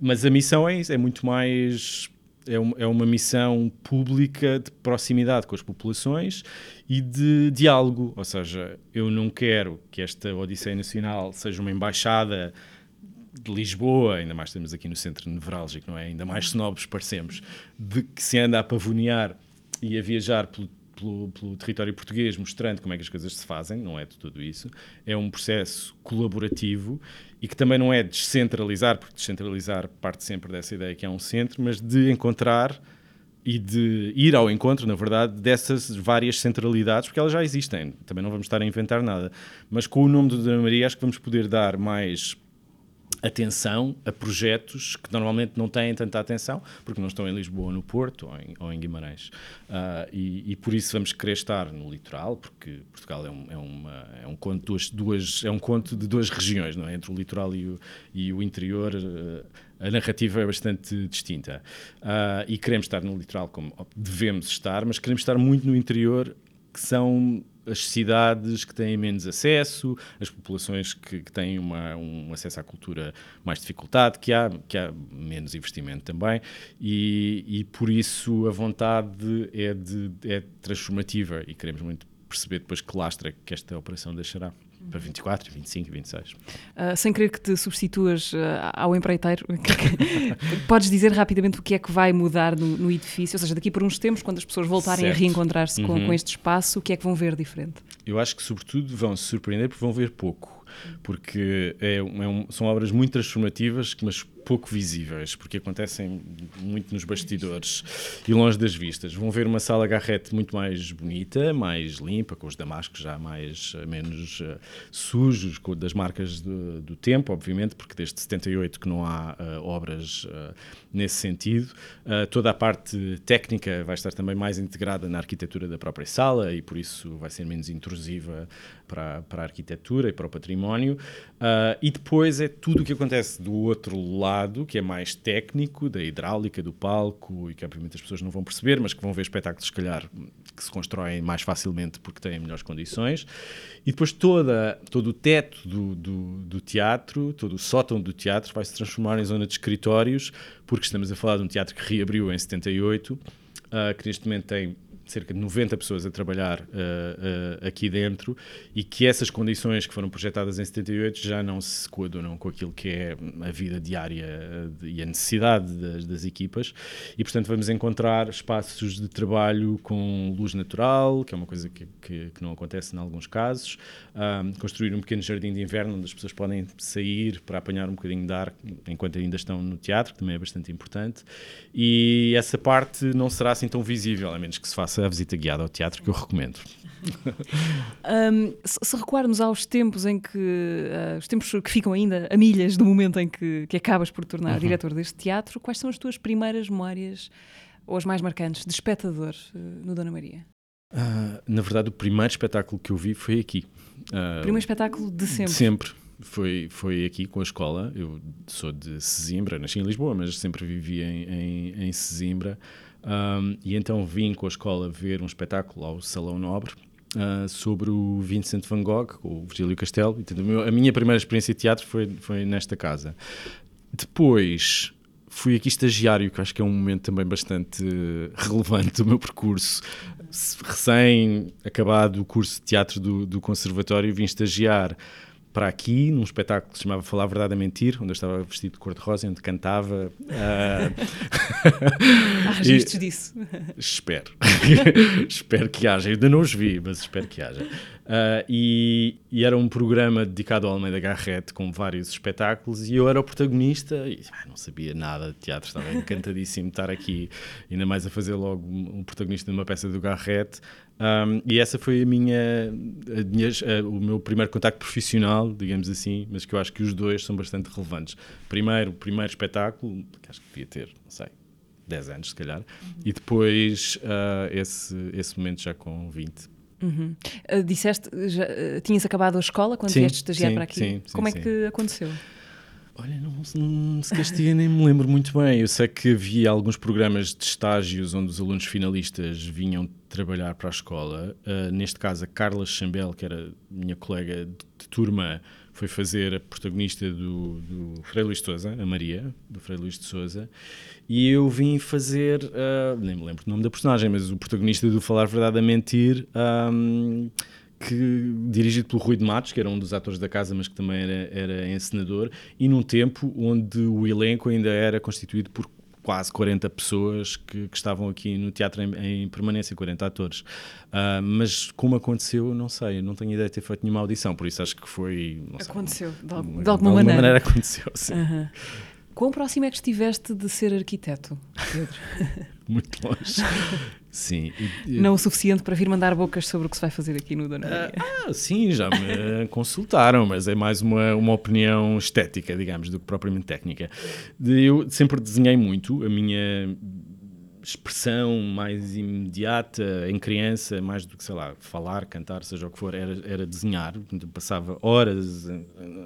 Mas a missão é é muito mais é, é uma missão pública de proximidade com as populações e de diálogo. Ou seja, eu não quero que esta Odisseia Nacional seja uma embaixada de Lisboa, ainda mais estamos aqui no centro nevrálgico, não é? Ainda mais snobs parecemos, de que se anda a pavonear e a viajar pelo pelo, pelo, território português, mostrando como é que as coisas se fazem, não é de tudo isso. É um processo colaborativo e que também não é descentralizar, porque descentralizar parte sempre dessa ideia que é um centro, mas de encontrar e de ir ao encontro, na verdade, dessas várias centralidades, porque elas já existem, também não vamos estar a inventar nada. Mas com o nome do Dona Maria, acho que vamos poder dar mais atenção a projetos que normalmente não têm tanta atenção, porque não estão em Lisboa ou no Porto ou em, ou em Guimarães. Uh, e, e, por isso vamos querer estar no litoral, porque Portugal é um, é uma, é um, conto, duas, duas, é um conto de duas regiões, não é? entre o litoral e o, e o interior. Uh, a narrativa é bastante distinta. Uh, e queremos estar no litoral como devemos estar, mas queremos estar muito no interior, que são as cidades que têm menos acesso, as populações que, que têm uma, um acesso à cultura mais dificultado, que há, que há menos investimento também, e, e por isso a vontade é, de, é transformativa e queremos muito perceber depois que lastra que esta operação deixará para 24, 25 e 26. Uh, sem querer que te substituas uh, ao empreiteiro, podes dizer rapidamente o que é que vai mudar no, no, edifício? Ou seja, daqui por uns tempos, quando as pessoas voltarem certo. a reencontrar-se uhum. com, com este espaço, o que é que vão ver diferente? Eu acho que, sobretudo, vão se surpreender porque vão ver pouco porque é, é um, são obras muito transformativas, mas pouco visíveis, porque acontecem muito nos bastidores e longe das vistas. Vão ver uma sala garrete muito mais bonita, mais limpa, com os damascos já mais eh, menos uh, sujos, com, das marcas do, do, tempo, obviamente, porque desde 78 que não há uh, obras uh, nesse sentido. toda a parte técnica vai estar também mais integrada na arquitetura da própria sala e por isso vai ser menos intrusiva para, para a arquitetura e para o património. E depois é tudo o que acontece do outro lado lado, que é mais técnico, da hidráulica do palco, e que obviamente as pessoas não vão perceber, mas que vão ver espetáculos, se calhar, que se constroem mais facilmente porque têm melhores condições. E depois toda, todo o teto do, do, do teatro, todo o sótão do teatro vai se transformar em zona de escritórios, porque estamos a falar de um teatro que reabriu em 78, uh, ah, que neste momento tem cerca de 90 pessoas a trabalhar uh, uh, aqui dentro e que essas condições que foram projetadas em 78 já não se coadunam com aquilo que é a vida diária de, e a necessidade das, das, equipas. E portanto vamos encontrar espaços de trabalho com luz natural, que é uma coisa que, que, que não acontece em alguns casos, um, construir um pequeno jardim de inverno onde as pessoas podem sair para apanhar um bocadinho de ar enquanto ainda estão no teatro, que também é bastante importante. E essa parte não será assim tão visível, a menos que se faça a visita guiada ao teatro, que eu recomendo. um, se recuarmos aos tempos em que uh, os tempos que ficam ainda a milhas do momento em que, que acabas por tornar uhum. diretor deste teatro, quais são as tuas primeiras memórias ou as mais marcantes de espectador uh, no Dona Maria? Uh, na verdade, o primeiro espetáculo que eu vi foi aqui. Uh, primeiro espetáculo de sempre. De sempre. Foi, foi aqui com a escola. Eu sou de Sesimbra, nasci em Lisboa, mas sempre vivi em, em, em Sesimbra. Um, e então vim com a escola ver um espetáculo ao Salão Nobre uh, sobre o Vincent van Gogh, o Virgílio Castelo. Então, a minha primeira experiência de teatro foi, foi nesta casa. Depois fui aqui estagiário, que acho que é um momento também bastante relevante do meu percurso. Recém acabado o curso de teatro do, do Conservatório, vim estagiar para aqui, num espetáculo que se chamava Falar Verdade a Mentir, onde eu estava vestido de cor-de-rosa, onde cantava. Uh... Há registros disso. Espero. espero que haja. Eu ainda não os vi, mas espero que haja. Uh, e, e, era um programa dedicado ao Almeida Garrett, com vários espetáculos, e eu era o protagonista, e ah, não sabia nada de teatro, estava encantadíssimo de estar aqui, ainda mais a fazer logo um protagonista de uma peça do Garrett. Um, e essa foi a minha, a minha a, o meu primeiro contacto profissional, digamos assim, mas que eu acho que os dois são bastante relevantes. Primeiro, o primeiro espetáculo, que acho que devia ter, não sei, 10 anos se calhar, uhum. e depois uh, esse, esse momento já com 20. Uhum. Uh, disseste, já, uh, tinhas acabado a escola quando sim, vieste estagiar sim, para aqui? Sim, Como é que aconteceu? Olha, não, não se castiga, nem me lembro muito bem. Eu sei que havia alguns programas de estágios onde os alunos finalistas vinham trabalhar para a escola. Uh, neste caso, a Carla Chambel, que era minha colega de, de turma, foi fazer a protagonista do, do Frei Luís de Souza, a Maria, do Frei Luís de Souza, e eu vim fazer, uh, nem me lembro o nome da personagem, mas o protagonista do Falar Verdade a Mentir, um, que, dirigido pelo Rui de Matos, que era um dos atores da casa, mas que também era, era encenador, e num tempo onde o elenco ainda era constituído por quase 40 pessoas que, que estavam aqui no teatro em, em permanência, 40 atores. Uh, mas como aconteceu, não sei, não tenho ideia de ter feito nenhuma audição, por isso acho que foi. aconteceu, sei, de, de, alguma, de alguma maneira. maneira aconteceu, sim. Uhum. Quão próximo é que estiveste de ser arquiteto, Pedro? Muito longe. Sim. Não o suficiente para vir mandar bocas sobre o que se vai fazer aqui no Dona Maria. Ah, sim, já me consultaram, mas é mais uma, uma opinião estética, digamos, do que propriamente técnica. Eu sempre desenhei muito, a minha expressão mais imediata em criança, mais do que, sei lá, falar, cantar, seja o que for, era, era desenhar. Passava horas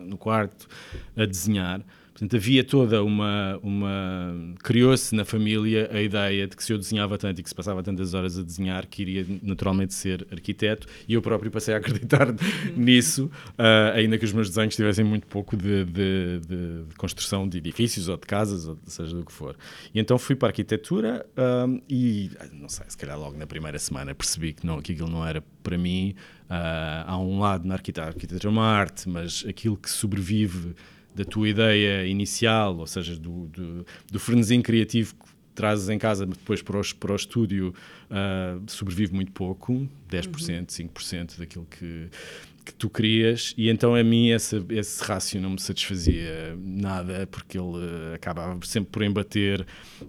no quarto a desenhar Portanto, havia toda uma. uma Criou-se na família a ideia de que se eu desenhava tanto e que se passava tantas horas a desenhar, que iria naturalmente ser arquiteto, e eu próprio passei a acreditar nisso, uh, ainda que os meus desenhos tivessem muito pouco de, de, de, de, construção de edifícios ou de casas, ou seja do que for. E então fui para a arquitetura um, e, não sei, se calhar logo na primeira semana percebi que, não, que aquilo não era para mim. Uh, há um lado na arquitetura, a arquitetura é uma arte, mas aquilo que sobrevive da tua ideia inicial, ou seja, do, do, do frenesim criativo que trazes em casa, depois para o, para o estúdio, uh, sobrevive muito pouco, 10%, uhum. 5% daquilo que, que tu querias, e então a mim esse, esse rácio não me satisfazia nada, porque ele uh, acabava sempre por embater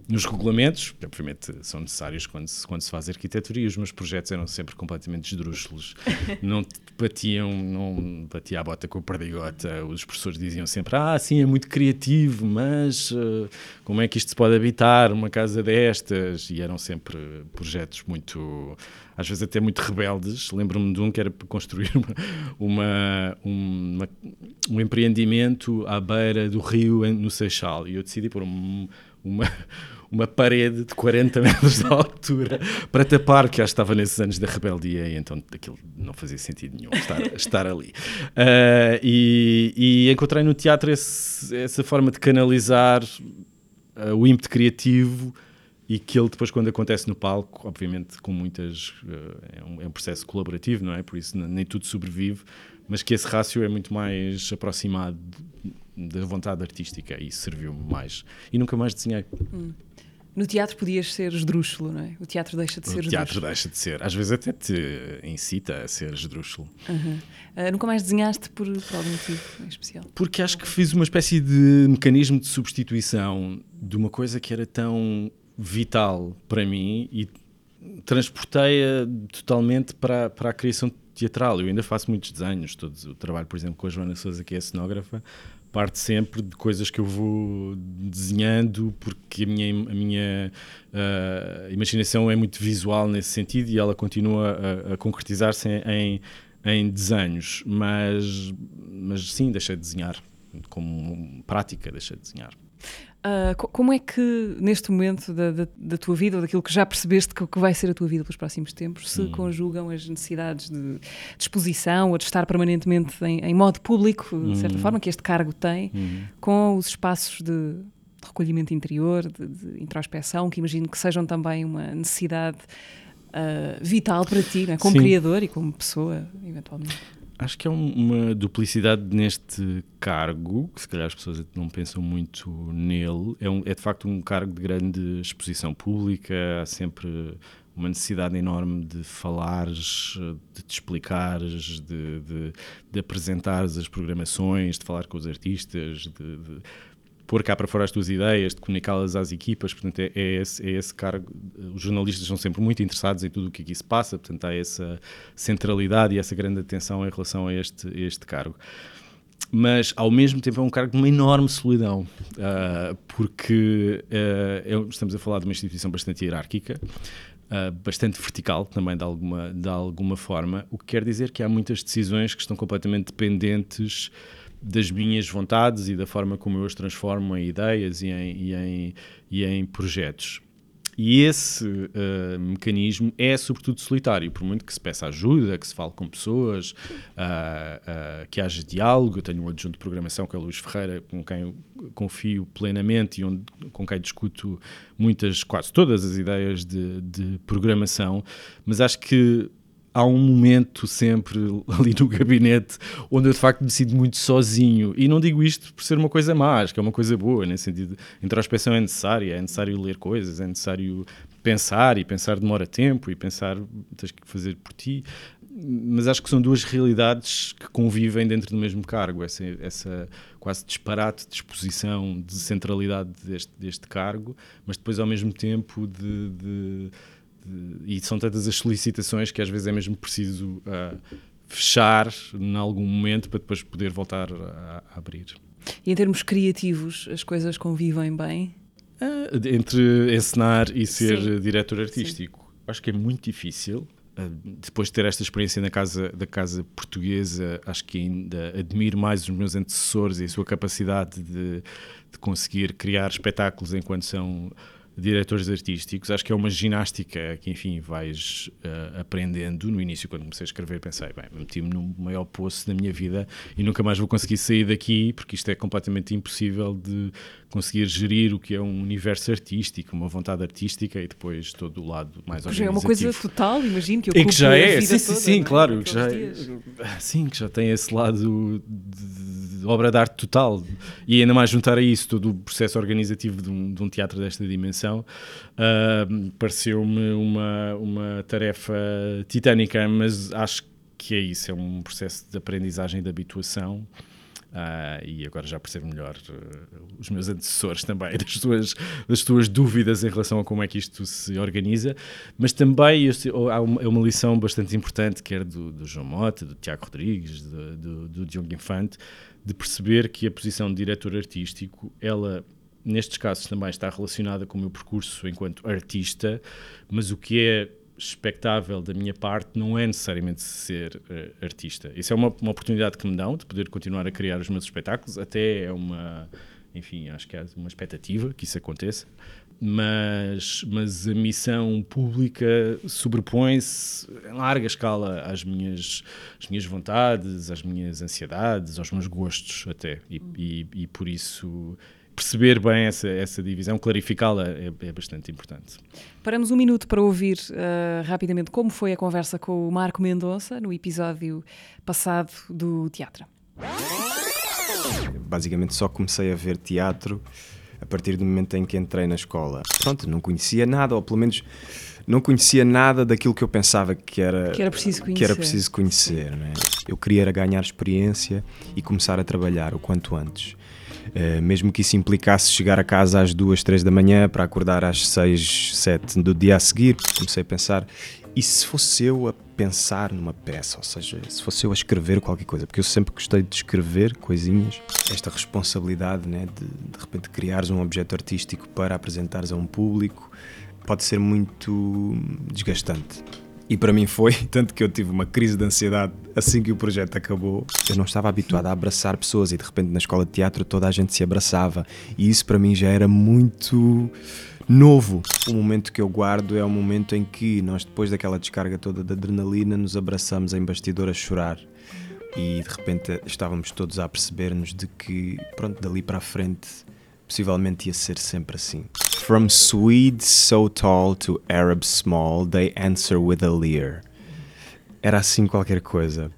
nos regulamentos, que obviamente são necessários quando se, quando se faz arquitetura, e os meus projetos eram sempre completamente esdrúxulos, não batiam, não batia a bota com a perdigota, os professores diziam sempre, ah, sim, é muito criativo, mas uh, como é que isto se pode habitar, uma casa destas, e eram sempre projetos muito às vezes até muito rebeldes. Lembro-me de um que era para construir uma, uma, um empreendimento à beira do rio no Seixal e eu decidi pôr um, uma, uma parede de 40 metros de altura para tapar, que já estava nesses anos da rebeldia e então aquilo não fazia sentido nenhum estar, estar ali. Uh, e, e, encontrei no teatro esse, essa forma de canalizar uh, o ímpeto criativo e que ele depois quando acontece no palco, obviamente com muitas eh, é um, é um, processo colaborativo, não é? Por isso nem tudo sobrevive, mas que esse rácio é muito mais aproximado da vontade artística e serviu-me mais. E nunca mais desenhei. Hum. No teatro podias ser esdrúxulo, não é? O teatro deixa de ser esdrúxulo. O teatro deixa de ser. Às vezes até te incita a ser esdrúxulo. Uhum. Uh, nunca mais desenhaste por, por algum motivo em especial? Porque acho que fiz uma espécie de mecanismo de substituição de uma coisa que era tão vital para mim e transportei-a totalmente para, para a criação teatral. Eu ainda faço muitos desenhos, todos, o trabalho, por exemplo, com a Joana Souza, que é cenógrafa, parte sempre de coisas que eu vou desenhando, porque a minha, a minha uh, imaginação é muito visual nesse sentido e ela continua a, a concretizar-se em, em, em, desenhos. Mas, mas sim, deixei de desenhar, como prática, deixei de desenhar. Uh, como é que, neste momento da, da, da, tua vida, ou daquilo que já percebeste que, que vai ser a tua vida pelos próximos tempos, se hum. conjugam as necessidades de, de, exposição ou de estar permanentemente em, em modo público, de hum. certa forma, que este cargo tem, hum. com os espaços de, de recolhimento interior, de, de, introspeção, que imagino que sejam também uma necessidade uh, vital para ti, é? como Sim. criador e como pessoa, eventualmente? Acho que é uma duplicidade neste cargo, que se calhar as pessoas não pensam muito nele. É, um, é de facto um cargo de grande exposição pública, há sempre uma necessidade enorme de falares, de te explicares, de, de, de apresentares as programações, de falar com os artistas, de, de pôr cá para fora as tuas ideias, de comunicá-las às equipas, portanto é, é, esse, é, esse, cargo. Os jornalistas são sempre muito interessados em tudo o que aqui se passa, portanto há essa centralidade e essa grande atenção em relação a este, este cargo. Mas ao mesmo tempo é um cargo de uma enorme solidão, uh, porque uh, estamos a falar de uma instituição bastante hierárquica, Uh, bastante vertical também de alguma, de alguma forma, o que quer dizer que há muitas decisões que estão completamente dependentes das minhas vontades e da forma como eu as transformo em ideias e em, e em, e em projetos. E esse uh, mecanismo é sobretudo solitário, por muito que se peça ajuda, que se fale com pessoas, uh, uh, que haja diálogo. Eu tenho um adjunto de programação que é o Luís Ferreira, com quem eu confio plenamente e onde, com quem discuto muitas, quase todas as ideias de, de programação, mas acho que há um momento sempre ali no gabinete onde eu de facto decido muito sozinho. E não digo isto por ser uma coisa má, acho que é uma coisa boa, nesse sentido. Introspeção é necessária, é necessário ler coisas, é necessário pensar, e pensar demora tempo, e pensar tens que fazer por ti. Mas acho que são duas realidades que convivem dentro do mesmo cargo, essa, essa quase disparate de exposição, de centralidade deste, deste cargo, mas depois ao mesmo tempo de, de e são tantas as solicitações que às vezes é mesmo preciso uh, fechar em algum momento para depois poder voltar a, a, abrir. E em termos criativos, as coisas convivem bem? Uh, entre encenar e ser Sim. diretor artístico. Sim. Acho que é muito difícil. depois de ter esta experiência na casa da casa portuguesa, acho que ainda admiro mais os meus antecessores e a sua capacidade de, de conseguir criar espetáculos enquanto são diretores artísticos. Acho que é uma ginástica que, enfim, vais uh, aprendendo. No início, quando comecei a escrever, pensei, bem, meti-me no maior poço da minha vida e nunca mais vou conseguir sair daqui, porque isto é completamente impossível de conseguir gerir o que é um universo artístico, uma vontade artística e depois todo o lado mais organizativo. Já é uma coisa total, imagino, que e que já é, sim, sim, sim, é? claro, que já, é, sim, que já tem esse lado de, de obra de arte total e ainda mais juntar a isso todo o processo organizativo de um, de um teatro desta dimensão, uh, pareceu-me uma, uma tarefa titânica, mas acho que é isso, é um processo de aprendizagem e de habituação Uh, e agora já percebo melhor uh, os meus antecessores também, das tuas, das tuas dúvidas em relação a como é que isto se organiza, mas também há é uma lição bastante importante, quer do, do João Mota, do Tiago Rodrigues, do, do, do Diogo Infante, de perceber que a posição de diretor artístico, ela nestes casos também está relacionada com o meu percurso enquanto artista, mas o que é expectável da minha parte não é necessariamente ser uh, artista. Isso é uma, uma oportunidade que me dão de poder continuar a criar os meus espetáculos, até é uma, enfim, acho que é uma expectativa que isso aconteça, mas, mas a missão pública sobrepõe-se em larga escala às minhas, às minhas vontades, às minhas ansiedades, aos meus gostos até, e, e, e por isso perceber bem essa, essa divisão, clarificá-la é, é, bastante importante. Paramos um minuto para ouvir uh, rapidamente como foi a conversa com o Marco Mendonça no episódio passado do teatro. Basicamente só comecei a ver teatro a partir do momento em que entrei na escola. Pronto, não conhecia nada, ou pelo menos não conhecia nada daquilo que eu pensava que era, que era preciso conhecer. Que era preciso conhecer é? Eu queria ganhar experiência e começar a trabalhar o quanto antes. Uh, mesmo que isso implicasse chegar a casa às duas, três da manhã para acordar às seis, sete do dia a seguir, comecei a pensar, e se fosse eu a pensar numa peça, ou seja, se fosse eu a escrever qualquer coisa, porque eu sempre gostei de escrever coisinhas, esta responsabilidade né, de de repente criares um objeto artístico para apresentares a um público pode ser muito desgastante. E para mim foi, tanto que eu tive uma crise de ansiedade assim que o projeto acabou. Eu não estava habituado a abraçar pessoas e de repente na escola de teatro toda a gente se abraçava. E isso para mim já era muito novo. O momento que eu guardo é o momento em que nós, depois daquela descarga toda de adrenalina, nos abraçamos em bastidor a chorar. E de repente estávamos todos a perceber-nos de que, pronto, dali para a frente, possivelmente ia ser sempre assim. From Swedes so tall to Arabs small, they answer with a leer. Era assim qualquer coisa.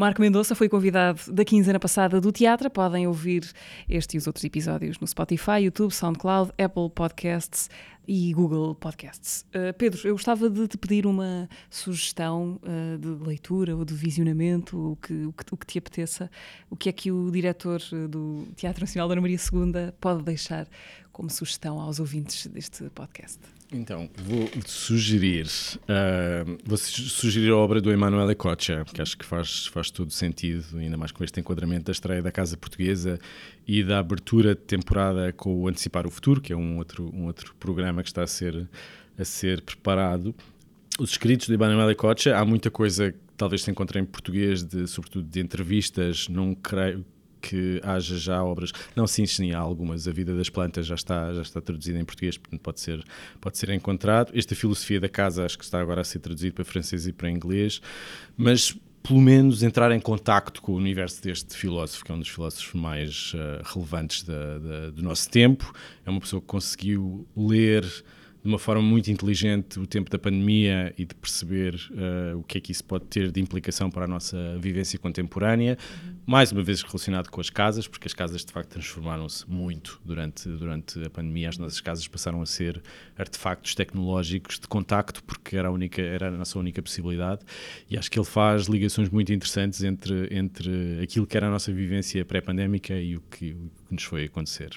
Marco Mendonça foi convidado da quinzena passada do teatro. Podem ouvir este e os outros episódios no Spotify, YouTube, SoundCloud, Apple Podcasts e Google Podcasts. Uh, Pedro, eu gostava de te pedir uma sugestão uh, de leitura ou de visionamento, o que, o, que, o que te apeteça. O que é que o diretor eh, do Teatro Nacional Dona Maria II pode deixar como sugestão aos ouvintes deste podcast? Então, vou sugerir, uh, vou sugerir a obra do Emanuel Ecocha, que acho que faz, faz todo sentido, ainda mais com este enquadramento da estreia da Casa Portuguesa e da abertura de temporada com o Antecipar o Futuro, que é um outro, um outro programa que está a ser, a ser preparado. Os escritos de Emanuel Ecocha, há muita coisa que talvez se encontre em português, de, sobretudo de entrevistas, não creio que haja já obras. Não, sim, sim, há algumas. A Vida das Plantas já está, já está traduzida em português, portanto pode ser, pode ser encontrado. Esta Filosofia da Casa acho que está agora a ser traduzido para francês e para inglês, mas pelo menos entrar em contacto com o universo deste filósofo, que é um dos filósofos mais uh, relevantes da, da, do nosso tempo. É uma pessoa que conseguiu ler de uma forma muito inteligente o tempo da pandemia e de perceber uh, o que é que isso pode ter de implicação para a nossa vivência contemporânea, uhum. mais uma vez relacionado com as casas, porque as casas de facto transformaram-se muito durante, durante a pandemia, as nossas casas passaram a ser artefactos tecnológicos de contacto, porque era a, única, era a nossa única possibilidade, e acho que ele faz ligações muito interessantes entre, entre aquilo que era a nossa vivência pré-pandémica e o que, o que nos foi acontecer.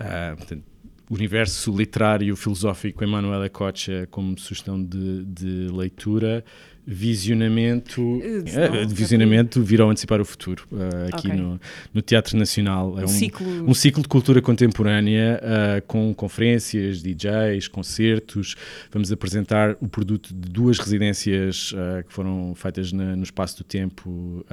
Uh, portanto, universo literário filosófico Emmanuel Ecocha como sugestão de, de leitura visionamento, é, visionamento vir ao antecipar o futuro uh, aqui Ok. no, no Teatro Nacional. É Um um, ciclo. um ciclo de cultura contemporânea uh, com conferências, DJs, concertos. Vamos apresentar o produto de duas residências uh, que foram feitas na- no espaço do tempo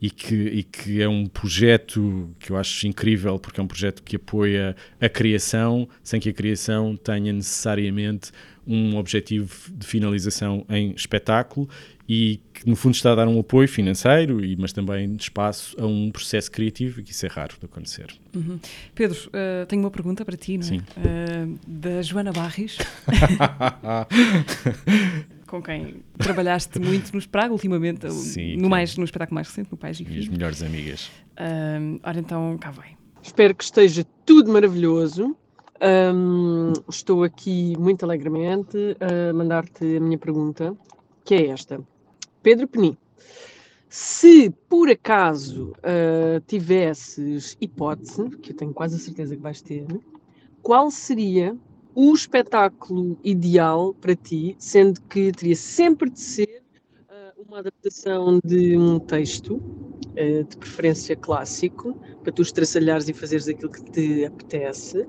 e, que, e que é um projeto que eu acho incrível porque é um projeto que apoia a criação sem que a criação tenha necessariamente um objetivo de finalização em espetáculo e que no fundo está a dar um apoio financeiro, e, mas também de espaço a um processo criativo, e que isso é raro de acontecer. Uhum. Pedro, uh, tenho uma pergunta para ti, não é? Sim. Uh, da Joana Barris, com quem trabalhaste muito nos Praga ultimamente, Sim, no, mais, no espetáculo mais recente, no Pais e Minhas Filhos. melhores amigas. Uh, ora então, cá vai. Espero que esteja tudo maravilhoso. Ahm, estou aqui muito alegremente a mandar-te a minha pergunta, que é esta. Pedro Penin, se por acaso ah, tivesses hipótese, que eu tenho quase a certeza que vais ter, qual seria o espetáculo ideal para ti, sendo que teria sempre de ser ah, uma adaptação de um texto, ah, de preferência clássico, para tu estraçalhares e fazeres aquilo que te apetece.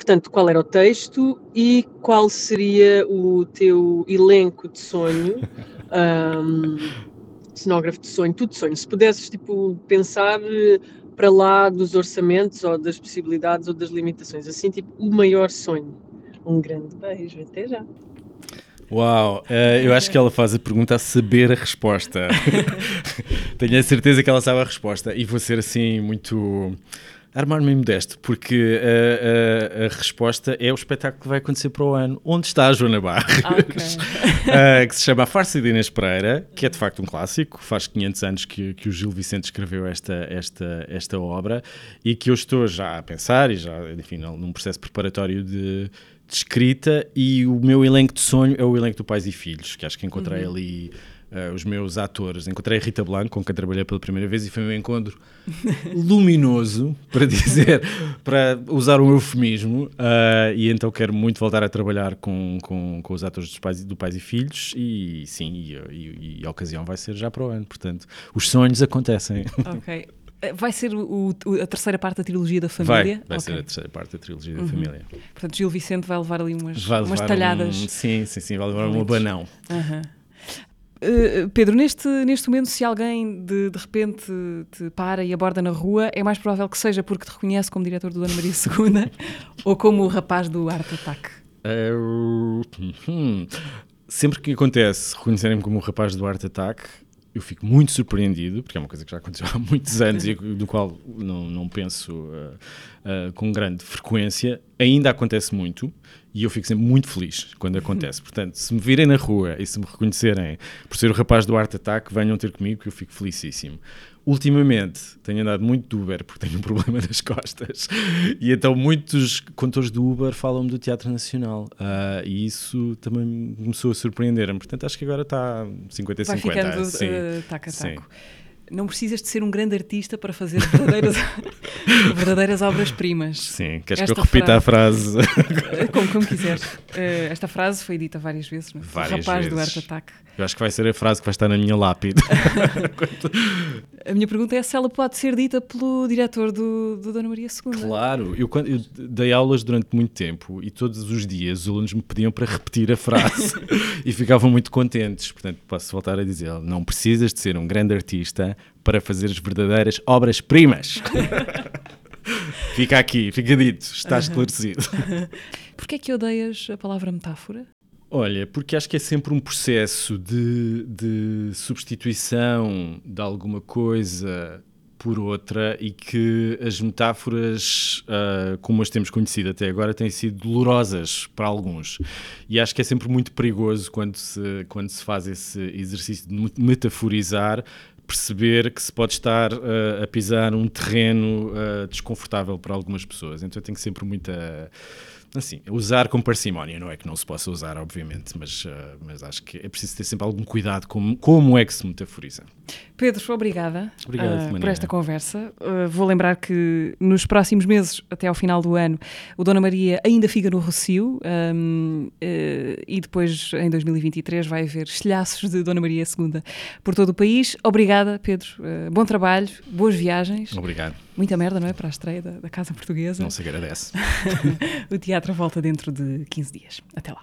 Portanto, qual era o texto e qual seria o teu elenco de sonho, ahm, cenógrafo de sonho, tudo de sonho. Se pudesses, tipo, pensar eh, para lá dos orçamentos ou das possibilidades ou das limitações, assim, tipo, o maior sonho. Um grande beijo, até já. Uau, eh, eu acho que ela faz a pergunta a saber a resposta. Tenho a certeza que ela sabe a resposta e vou ser assim muito. Armar-me modesto, porque a, a- a resposta é o espetáculo que vai acontecer para o ano. Onde está a Joana Barros? Ah, ok. Uh, que se chama A Farsa de Inês Pereira, que é de facto um clássico, faz 500 anos que, que o Gil Vicente escreveu esta, esta, esta obra e que eu estou já a pensar e já, enfim, num processo preparatório de, de escrita e o meu elenco de sonho é o elenco do Pais e Filhos, que acho que encontrei ali uh, os meus atores. Encontrei a Rita Blanco, com quem trabalhei pela primeira vez e foi um encontro luminoso, para dizer, para usar um eufemismo, uh, e então quero muito voltar a trabalhar com, com, com os atores dos pais, do Pais e Filhos, e sim, e, e- e a ocasião vai ser já para o ano, portanto, os sonhos acontecem. Ok. Uh, Vai ser o- o- a terceira parte da trilogia da Vai, família? vai Ok. ser a terceira parte da trilogia da Uhum. família. Portanto, Gil Vicente vai levar ali umas, Vai umas levar talhadas. Um, sim, sim, sim, vai levar um abanão. Aham. Uh, Pedro, neste, neste momento, se alguém de, de repente te para e aborda na rua, é mais provável que seja porque te reconhece como diretor do Dona Maria II ou como o rapaz do Art Attack. Uh, hum. Sempre que acontece reconhecerem-me como o rapaz do Art Attack, eu fico muito surpreendido, porque é uma coisa que já aconteceu há muitos anos e do qual não, não penso uh, uh, com grande frequência. Ainda acontece muito e eu fico sempre muito feliz quando acontece. Portanto, se me virem na rua e se me reconhecerem por ser o rapaz do Art Attack, venham ter comigo que eu fico felicíssimo. Ultimamente tenho andado muito do Uber porque tenho um problema nas costas e então muitos condutores do Uber falam-me do Teatro Nacional ah, e isso também me começou a surpreender-me. Portanto, acho que agora está 50 Vai 50. ficando sim. uh, taco a Sim. taco. Não precisas de ser um grande artista para fazer verdadeiras, verdadeiras obras-primas. Sim, queres Esta que eu repita a frase? Uh, Como, como quiseres. Uh, esta frase foi dita várias vezes. Não? é? Várias rapaz do vezes. Art Attack. Eu acho que vai ser a frase que vai estar na minha lápide. A minha pergunta é se ela pode ser dita pelo diretor do, do Dona Maria II. Claro, eu, quando- eu dei aulas durante muito tempo e todos os dias os alunos me pediam para repetir a frase e ficavam muito contentes. Portanto, posso voltar a dizer: não precisas de ser um grande artista para fazer as verdadeiras obras-primas. fica aqui, fica dito, está esclarecido. Porquê é que odeias a palavra metáfora? Olha, porque acho que é sempre um processo de, de substituição de alguma coisa por outra e que as metáforas, ah, como as temos conhecido até agora, têm sido dolorosas para alguns. E acho que é sempre muito perigoso quando se, quando se faz esse exercício de met- metaforizar, perceber que se pode estar ah, a pisar um terreno ah, desconfortável para algumas pessoas. Então eu tenho sempre muita assim, usar com parcimónia, não é que não se possa usar, obviamente, mas, uh, mas acho que é preciso ter sempre algum cuidado com como é que se metaforiza. Pedro, obrigada Obrigado, uh, por esta conversa. Uh, vou lembrar que nos próximos meses, até ao final do ano, o Dona Maria ainda fica no Rocio um, uh, e depois, em 2023, vai haver estilhaços de Dona Maria II por todo o país. Obrigada, Pedro. bom trabalho, boas viagens. Obrigado. Muita merda, não é? Para a estreia da, da Casa Portuguesa. Não se agradece. o teatro volta dentro de 15 dias. Até lá.